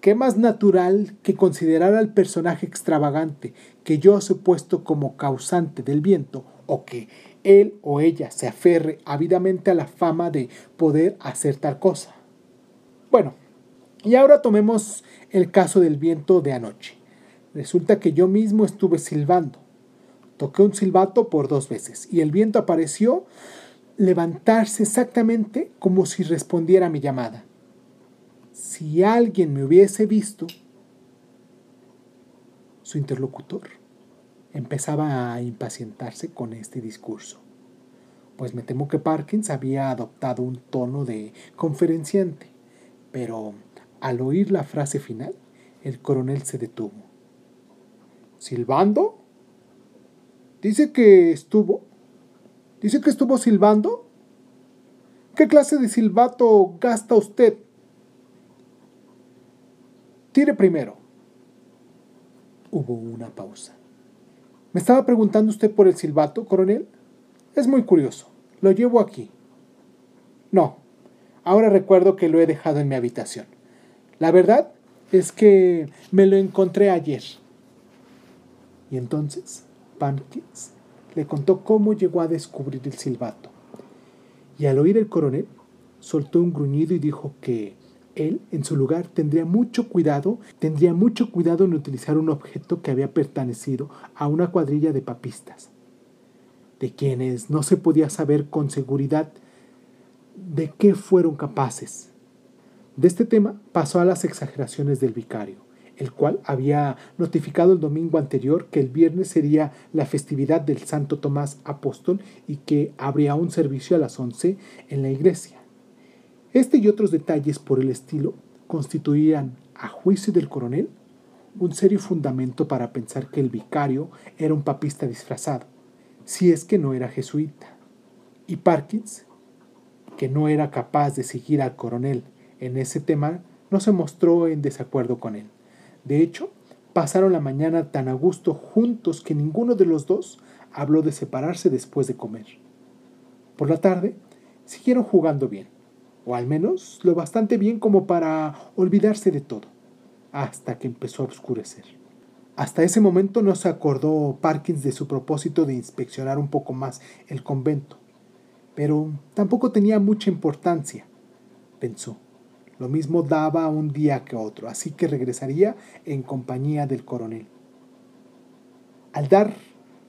¿Qué más natural que considerar al personaje extravagante que yo he puesto como causante del viento o que él o ella se aferre ávidamente a la fama de poder hacer tal cosa? Bueno, y ahora tomemos el caso del viento de anoche. Resulta que yo mismo estuve silbando Toqué un silbato por dos veces y el viento apareció levantarse exactamente como si respondiera a mi llamada. Si alguien me hubiese visto, su interlocutor empezaba a impacientarse con este discurso, pues me temo que Parkins había adoptado un tono de conferenciante, pero al oír la frase final, el coronel se detuvo. ¿Silbando? Dice que estuvo. Dice que estuvo silbando. ¿Qué clase de silbato gasta usted? Tire primero. Hubo una pausa. ¿Me estaba preguntando usted por el silbato, coronel? Es muy curioso. Lo llevo aquí. No. Ahora recuerdo que lo he dejado en mi habitación. La verdad es que me lo encontré ayer. Y entonces Parkins le contó cómo llegó a descubrir el silbato. Y al oír el coronel, soltó un gruñido y dijo que él, en su lugar, tendría mucho cuidado, tendría mucho cuidado en utilizar un objeto que había pertenecido a una cuadrilla de papistas, de quienes no se podía saber con seguridad de qué fueron capaces. De este tema pasó a las exageraciones del vicario, el cual había notificado el domingo anterior que el viernes sería la festividad del Santo Tomás Apóstol y que habría un servicio a las once en la iglesia. Este y otros detalles por el estilo constituían, a juicio del coronel, un serio fundamento para pensar que el vicario era un papista disfrazado, si es que no era jesuita. Y Parkins, que no era capaz de seguir al coronel en ese tema, no se mostró en desacuerdo con él. De hecho, pasaron la mañana tan a gusto juntos que ninguno de los dos habló de separarse después de comer. Por la tarde, siguieron jugando bien, o al menos lo bastante bien como para olvidarse de todo, hasta que empezó a oscurecer. Hasta ese momento no se acordó Parkins de su propósito de inspeccionar un poco más el convento, pero tampoco tenía mucha importancia, pensó. Lo mismo daba un día que otro, así que regresaría en compañía del coronel. Al dar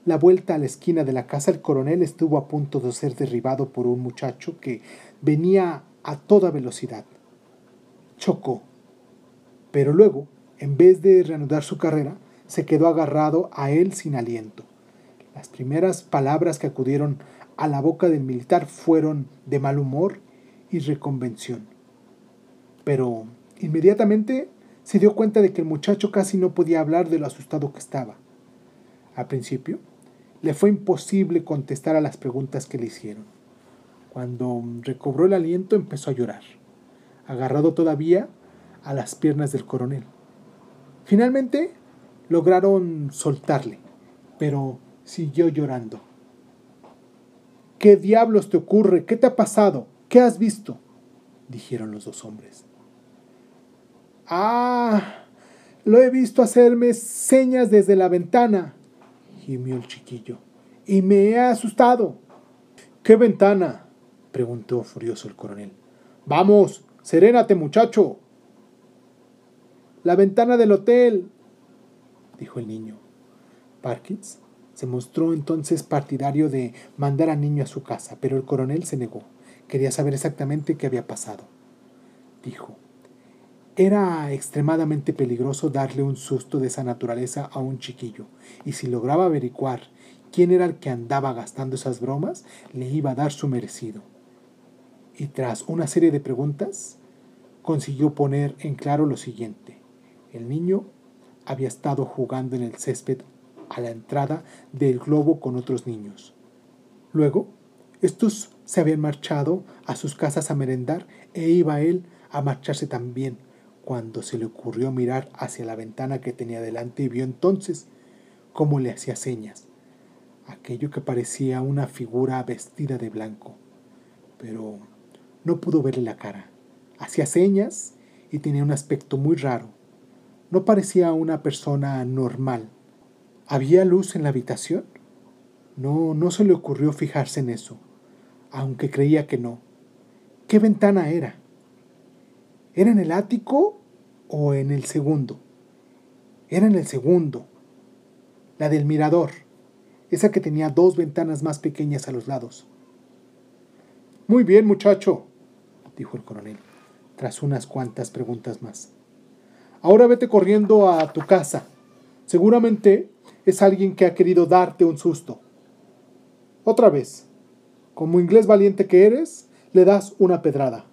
la vuelta a la esquina de la casa, el coronel estuvo a punto de ser derribado por un muchacho que venía a toda velocidad. Chocó, pero luego, en vez de reanudar su carrera, se quedó agarrado a él sin aliento. Las primeras palabras que acudieron a la boca del militar fueron de mal humor y reconvención. Pero inmediatamente se dio cuenta de que el muchacho casi no podía hablar de lo asustado que estaba. Al principio, le fue imposible contestar a las preguntas que le hicieron. Cuando recobró el aliento empezó a llorar, agarrado todavía a las piernas del coronel. Finalmente lograron soltarle, pero siguió llorando. ¿Qué diablos te ocurre? ¿Qué te ha pasado? ¿Qué has visto? dijeron los dos hombres. Ah, lo he visto hacerme señas desde la ventana, gimió el chiquillo, y me he asustado. ¿Qué ventana? Preguntó furioso el coronel. Vamos, serénate, muchacho. La ventana del hotel, dijo el niño. Parkins se mostró entonces partidario de mandar al niño a su casa, pero el coronel se negó. Quería saber exactamente qué había pasado. Dijo, era extremadamente peligroso darle un susto de esa naturaleza a un chiquillo, y si lograba averiguar quién era el que andaba gastando esas bromas, le iba a dar su merecido. Y tras una serie de preguntas, consiguió poner en claro lo siguiente. El niño había estado jugando en el césped a la entrada del globo con otros niños. Luego, estos se habían marchado a sus casas a merendar e iba él a marcharse también, cuando se le ocurrió mirar hacia la ventana que tenía delante y vio entonces cómo le hacía señas, aquello que parecía una figura vestida de blanco. Pero no pudo verle la cara. Hacía señas y tenía un aspecto muy raro. No parecía una persona normal. ¿Había luz en la habitación? No, no se le ocurrió fijarse en eso, aunque creía que no. ¿Qué ventana era? ¿Era en el ático o en el segundo? Era en el segundo, la del mirador, esa que tenía dos ventanas más pequeñas a los lados. Muy bien, muchacho, dijo el coronel, tras unas cuantas preguntas más. Ahora vete corriendo a tu casa. Seguramente es alguien que ha querido darte un susto. Otra vez, como inglés valiente que eres, le das una pedrada.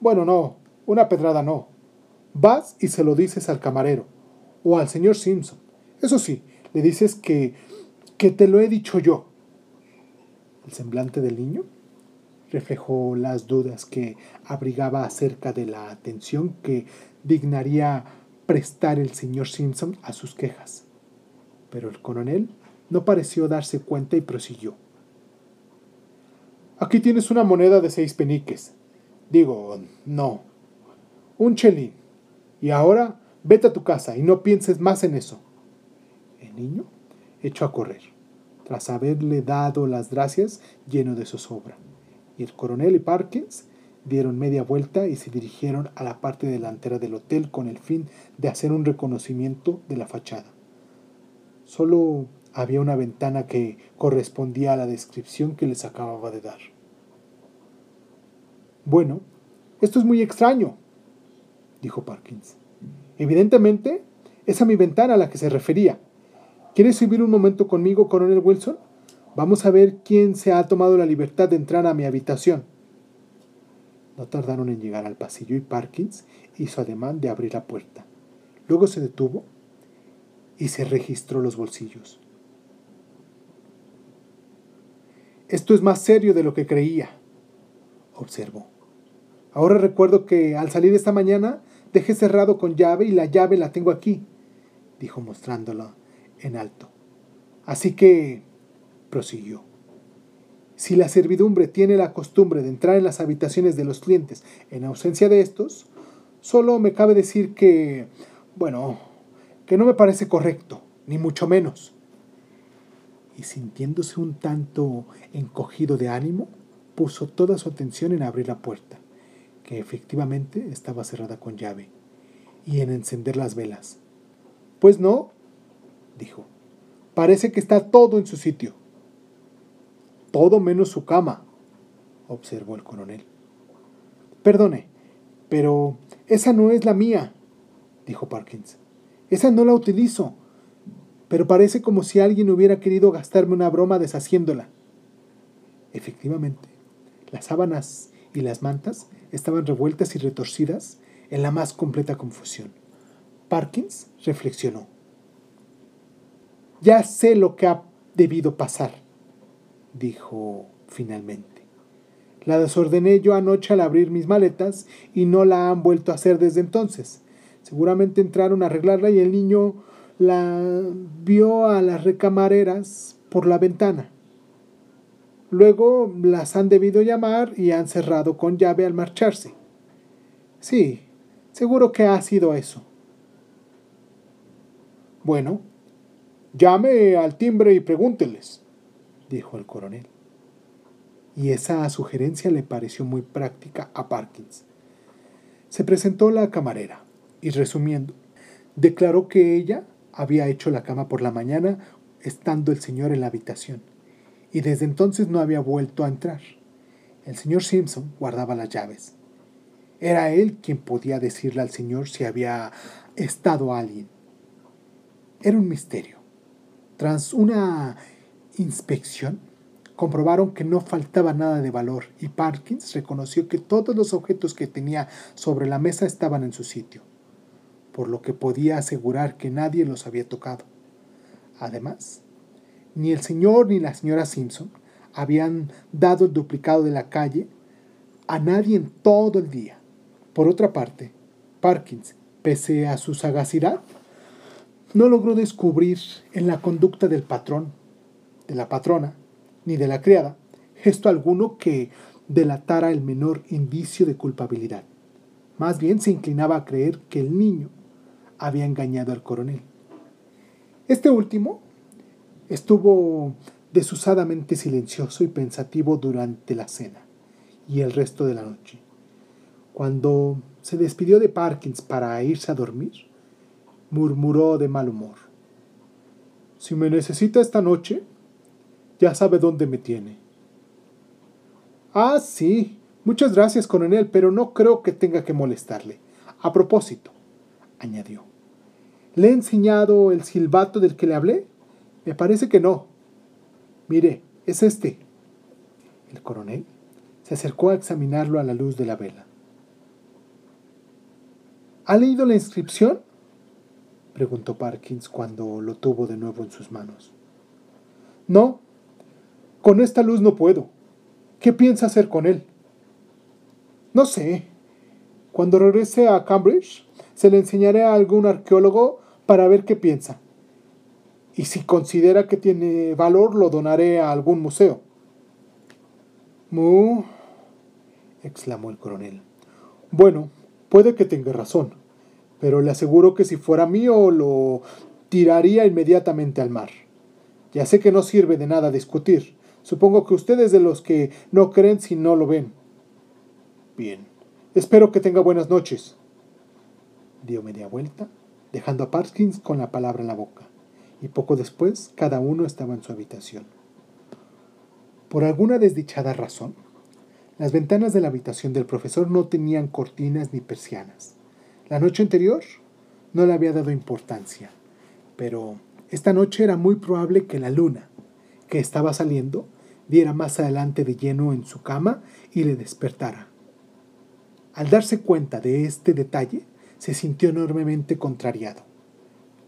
Bueno, no, una pedrada no. Vas y se lo dices al camarero o al señor Simpson. Eso sí, le dices que, que te lo he dicho yo. El semblante del niño reflejó las dudas que abrigaba acerca de la atención que dignaría prestar el señor Simpson a sus quejas. Pero el coronel no pareció darse cuenta y prosiguió. Aquí tienes una moneda de seis peniques. Digo, no, un chelín. Y ahora vete a tu casa y no pienses más en eso. El niño echó a correr, tras haberle dado las gracias lleno de zozobra. Y el coronel y Parkins dieron media vuelta y se dirigieron a la parte delantera del hotel con el fin de hacer un reconocimiento de la fachada. Solo había una ventana que correspondía a la descripción que les acababa de dar. Bueno, esto es muy extraño, dijo Parkins. Evidentemente, es a mi ventana a la que se refería. ¿Quieres subir un momento conmigo, coronel Wilson? Vamos a ver quién se ha tomado la libertad de entrar a mi habitación. No tardaron en llegar al pasillo y Parkins hizo ademán de abrir la puerta. Luego se detuvo y se registró los bolsillos. Esto es más serio de lo que creía, observó. Ahora recuerdo que al salir esta mañana dejé cerrado con llave y la llave la tengo aquí, dijo mostrándola en alto. Así que, prosiguió, si la servidumbre tiene la costumbre de entrar en las habitaciones de los clientes en ausencia de estos, solo me cabe decir que, bueno, que no me parece correcto, ni mucho menos. Y sintiéndose un tanto encogido de ánimo, puso toda su atención en abrir la puerta, que efectivamente estaba cerrada con llave, y en encender las velas. Pues no, dijo, parece que está todo en su sitio. Todo menos su cama, observó el coronel. Perdone, pero esa no es la mía, dijo Parkins. Esa no la utilizo, pero parece como si alguien hubiera querido gastarme una broma deshaciéndola. Efectivamente, las sábanas y las mantas estaban revueltas y retorcidas en la más completa confusión. Parkins reflexionó. Ya sé lo que ha debido pasar dijo finalmente. La desordené yo anoche al abrir mis maletas y no la han vuelto a hacer desde entonces. Seguramente entraron a arreglarla y el niño la vio a las recamareras por la ventana. Luego las han debido llamar y han cerrado con llave al marcharse. Sí, seguro que ha sido eso. Bueno, llame al timbre y pregúnteles dijo el coronel. Y esa sugerencia le pareció muy práctica a Parkins. Se presentó la camarera y resumiendo, declaró que ella había hecho la cama por la mañana estando el señor en la habitación y desde entonces no había vuelto a entrar. El señor Simpson guardaba las llaves. Era él quien podía decirle al señor si había estado alguien. Era un misterio. Tras una inspección, comprobaron que no faltaba nada de valor y Parkins reconoció que todos los objetos que tenía sobre la mesa estaban en su sitio, por lo que podía asegurar que nadie los había tocado. Además, ni el señor ni la señora Simpson habían dado el duplicado de la calle a nadie en todo el día. Por otra parte, Parkins, pese a su sagacidad, no logró descubrir en la conducta del patrón de la patrona, ni de la criada, gesto alguno que delatara el menor indicio de culpabilidad. Más bien se inclinaba a creer que el niño había engañado al coronel. Este último estuvo desusadamente silencioso y pensativo durante la cena y el resto de la noche. Cuando se despidió de Parkins para irse a dormir, murmuró de mal humor. Si me necesita esta noche, ya sabe dónde me tiene. Ah, sí. Muchas gracias, coronel, pero no creo que tenga que molestarle. A propósito, añadió. ¿Le he enseñado el silbato del que le hablé? Me parece que no. Mire, es este. El coronel se acercó a examinarlo a la luz de la vela. ¿Ha leído la inscripción? preguntó Parkins cuando lo tuvo de nuevo en sus manos. No, con esta luz no puedo. ¿Qué piensa hacer con él? No sé. Cuando regrese a Cambridge, se le enseñaré a algún arqueólogo para ver qué piensa. Y si considera que tiene valor, lo donaré a algún museo. Mu, exclamó el coronel. Bueno, puede que tenga razón, pero le aseguro que si fuera mío lo tiraría inmediatamente al mar. Ya sé que no sirve de nada discutir. Supongo que ustedes de los que no creen si no lo ven. Bien. Espero que tenga buenas noches. Dio media vuelta, dejando a Parkins con la palabra en la boca, y poco después cada uno estaba en su habitación. Por alguna desdichada razón, las ventanas de la habitación del profesor no tenían cortinas ni persianas. La noche anterior no le había dado importancia, pero esta noche era muy probable que la luna, que estaba saliendo, diera más adelante de lleno en su cama y le despertara. Al darse cuenta de este detalle, se sintió enormemente contrariado,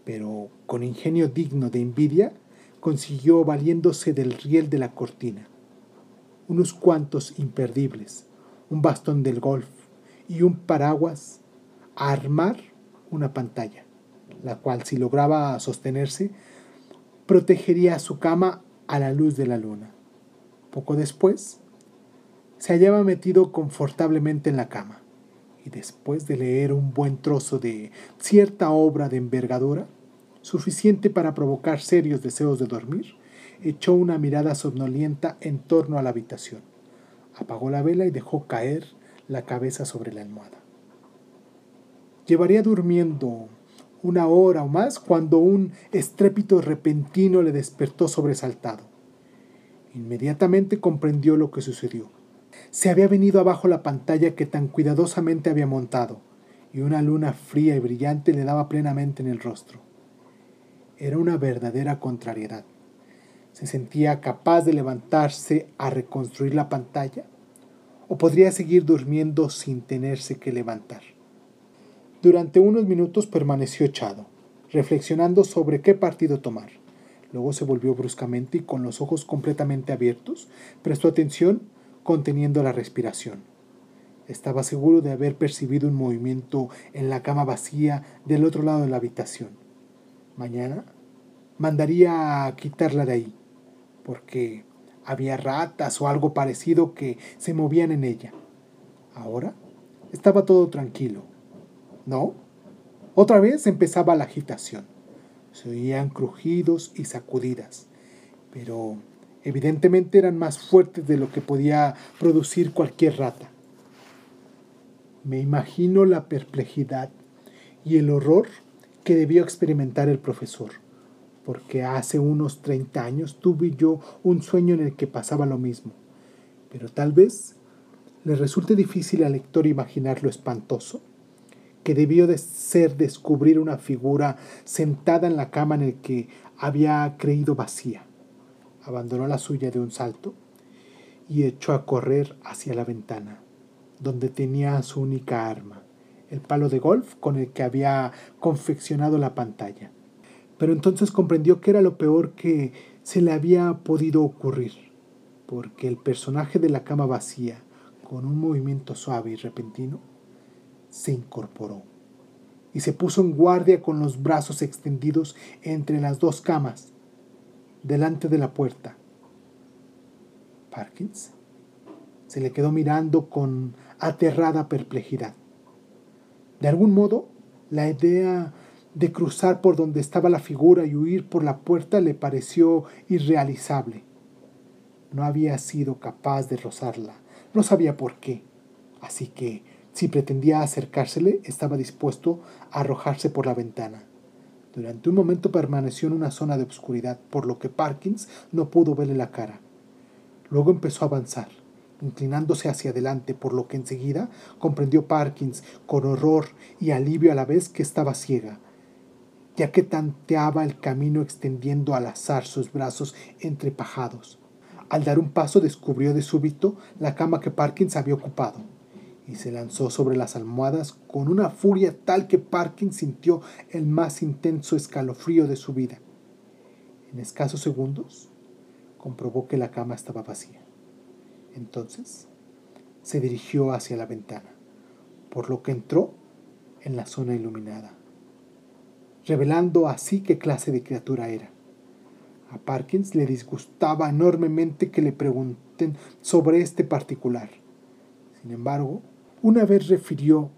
pero con ingenio digno de envidia, consiguió valiéndose del riel de la cortina. Unos cuantos imperdibles, un bastón del golf y un paraguas a armar una pantalla, la cual si lograba sostenerse, protegería su cama a la luz de la luna. Poco después, se hallaba metido confortablemente en la cama, y después de leer un buen trozo de cierta obra de envergadura, suficiente para provocar serios deseos de dormir, echó una mirada somnolienta en torno a la habitación, apagó la vela y dejó caer la cabeza sobre la almohada. Llevaría durmiendo una hora o más cuando un estrépito repentino le despertó sobresaltado. Inmediatamente comprendió lo que sucedió. Se había venido abajo la pantalla que tan cuidadosamente había montado, y una luna fría y brillante le daba plenamente en el rostro. Era una verdadera contrariedad. ¿Se sentía capaz de levantarse a reconstruir la pantalla? ¿O podría seguir durmiendo sin tenerse que levantar? Durante unos minutos permaneció echado, reflexionando sobre qué partido tomar. Luego se volvió bruscamente y con los ojos completamente abiertos, prestó atención conteniendo la respiración. Estaba seguro de haber percibido un movimiento en la cama vacía del otro lado de la habitación. Mañana mandaría a quitarla de ahí, porque había ratas o algo parecido que se movían en ella. Ahora estaba todo tranquilo. ¿No? Otra vez empezaba la agitación. Se oían crujidos y sacudidas, pero evidentemente eran más fuertes de lo que podía producir cualquier rata. Me imagino la perplejidad y el horror que debió experimentar el profesor, porque hace unos 30 años tuve yo un sueño en el que pasaba lo mismo, pero tal vez le resulte difícil al lector imaginar lo espantoso que debió de ser descubrir una figura sentada en la cama en el que había creído vacía. Abandonó la suya de un salto y echó a correr hacia la ventana, donde tenía su única arma, el palo de golf con el que había confeccionado la pantalla. Pero entonces comprendió que era lo peor que se le había podido ocurrir, porque el personaje de la cama vacía, con un movimiento suave y repentino, se incorporó y se puso en guardia con los brazos extendidos entre las dos camas, delante de la puerta. Parkins se le quedó mirando con aterrada perplejidad. De algún modo, la idea de cruzar por donde estaba la figura y huir por la puerta le pareció irrealizable. No había sido capaz de rozarla, no sabía por qué, así que si pretendía acercársele, estaba dispuesto a arrojarse por la ventana. Durante un momento permaneció en una zona de oscuridad, por lo que Parkins no pudo verle la cara. Luego empezó a avanzar, inclinándose hacia adelante, por lo que enseguida comprendió Parkins con horror y alivio a la vez que estaba ciega, ya que tanteaba el camino extendiendo al azar sus brazos entrepajados. Al dar un paso descubrió de súbito la cama que Parkins había ocupado y se lanzó sobre las almohadas con una furia tal que Parkins sintió el más intenso escalofrío de su vida. En escasos segundos comprobó que la cama estaba vacía. Entonces se dirigió hacia la ventana, por lo que entró en la zona iluminada, revelando así qué clase de criatura era. A Parkins le disgustaba enormemente que le pregunten sobre este particular. Sin embargo, una vez refirió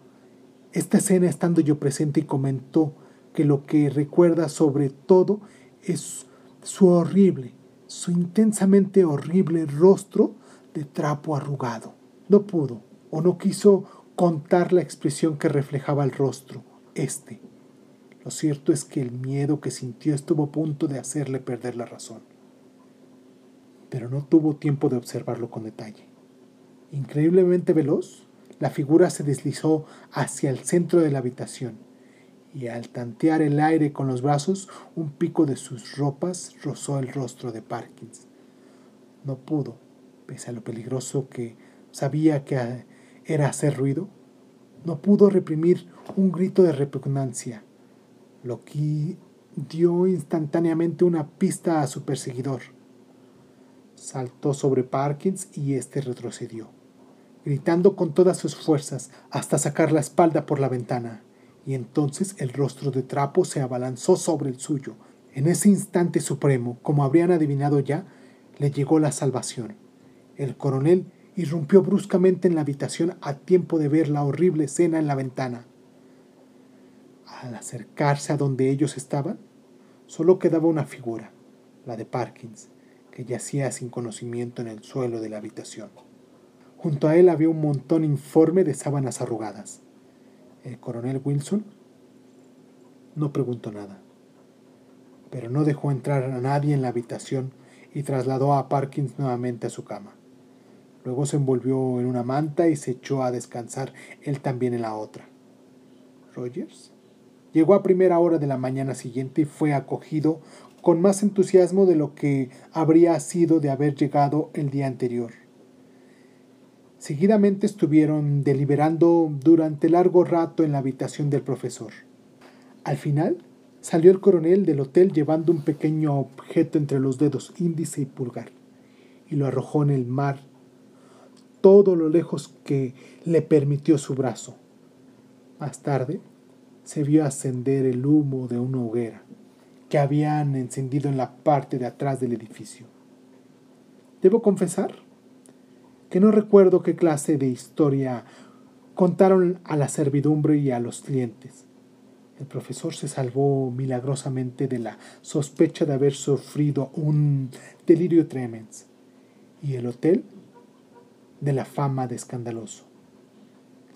esta escena estando yo presente y comentó que lo que recuerda sobre todo es su horrible, su intensamente horrible rostro de trapo arrugado. No pudo o no quiso contar la expresión que reflejaba el rostro, este. Lo cierto es que el miedo que sintió estuvo a punto de hacerle perder la razón. Pero no tuvo tiempo de observarlo con detalle. Increíblemente veloz, la figura se deslizó hacia el centro de la habitación y al tantear el aire con los brazos, un pico de sus ropas rozó el rostro de Parkins. No pudo, pese a lo peligroso que sabía que era hacer ruido, no pudo reprimir un grito de repugnancia, lo que dio instantáneamente una pista a su perseguidor. Saltó sobre Parkins y éste retrocedió, gritando con todas sus fuerzas hasta sacar la espalda por la ventana, y entonces el rostro de trapo se abalanzó sobre el suyo. En ese instante supremo, como habrían adivinado ya, le llegó la salvación. El coronel irrumpió bruscamente en la habitación a tiempo de ver la horrible escena en la ventana. Al acercarse a donde ellos estaban, solo quedaba una figura, la de Parkins, que yacía sin conocimiento en el suelo de la habitación. Junto a él había un montón informe de sábanas arrugadas. El coronel Wilson no preguntó nada, pero no dejó entrar a nadie en la habitación y trasladó a Parkins nuevamente a su cama. Luego se envolvió en una manta y se echó a descansar él también en la otra. Rogers llegó a primera hora de la mañana siguiente y fue acogido con más entusiasmo de lo que habría sido de haber llegado el día anterior. Seguidamente estuvieron deliberando durante largo rato en la habitación del profesor. Al final salió el coronel del hotel llevando un pequeño objeto entre los dedos índice y pulgar y lo arrojó en el mar todo lo lejos que le permitió su brazo. Más tarde se vio ascender el humo de una hoguera que habían encendido en la parte de atrás del edificio. Debo confesar que no recuerdo qué clase de historia contaron a la servidumbre y a los clientes. El profesor se salvó milagrosamente de la sospecha de haber sufrido un delirio tremens y el hotel de la fama de escandaloso.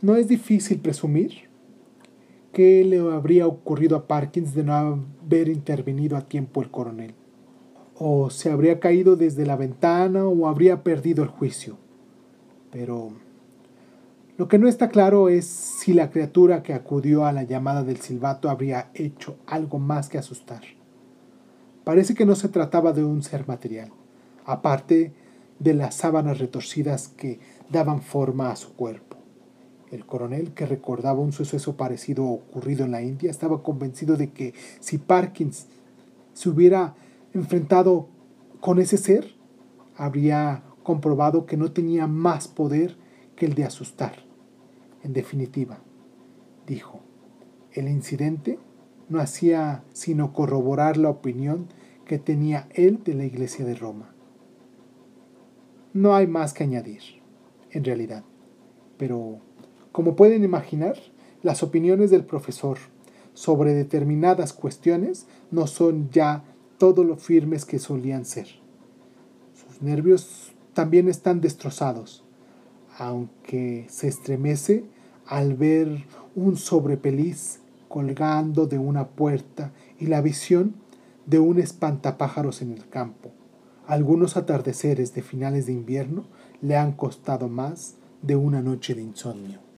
No es difícil presumir qué le habría ocurrido a Parkins de no haber intervenido a tiempo el coronel. O se habría caído desde la ventana o habría perdido el juicio. Pero lo que no está claro es si la criatura que acudió a la llamada del silbato habría hecho algo más que asustar. Parece que no se trataba de un ser material, aparte de las sábanas retorcidas que daban forma a su cuerpo. El coronel, que recordaba un suceso parecido ocurrido en la India, estaba convencido de que si Parkins se hubiera enfrentado con ese ser, habría comprobado que no tenía más poder que el de asustar. En definitiva, dijo, el incidente no hacía sino corroborar la opinión que tenía él de la Iglesia de Roma. No hay más que añadir, en realidad. Pero, como pueden imaginar, las opiniones del profesor sobre determinadas cuestiones no son ya todo lo firmes que solían ser. Sus nervios también están destrozados, aunque se estremece al ver un sobrepeliz colgando de una puerta y la visión de un espantapájaros en el campo. Algunos atardeceres de finales de invierno le han costado más de una noche de insomnio.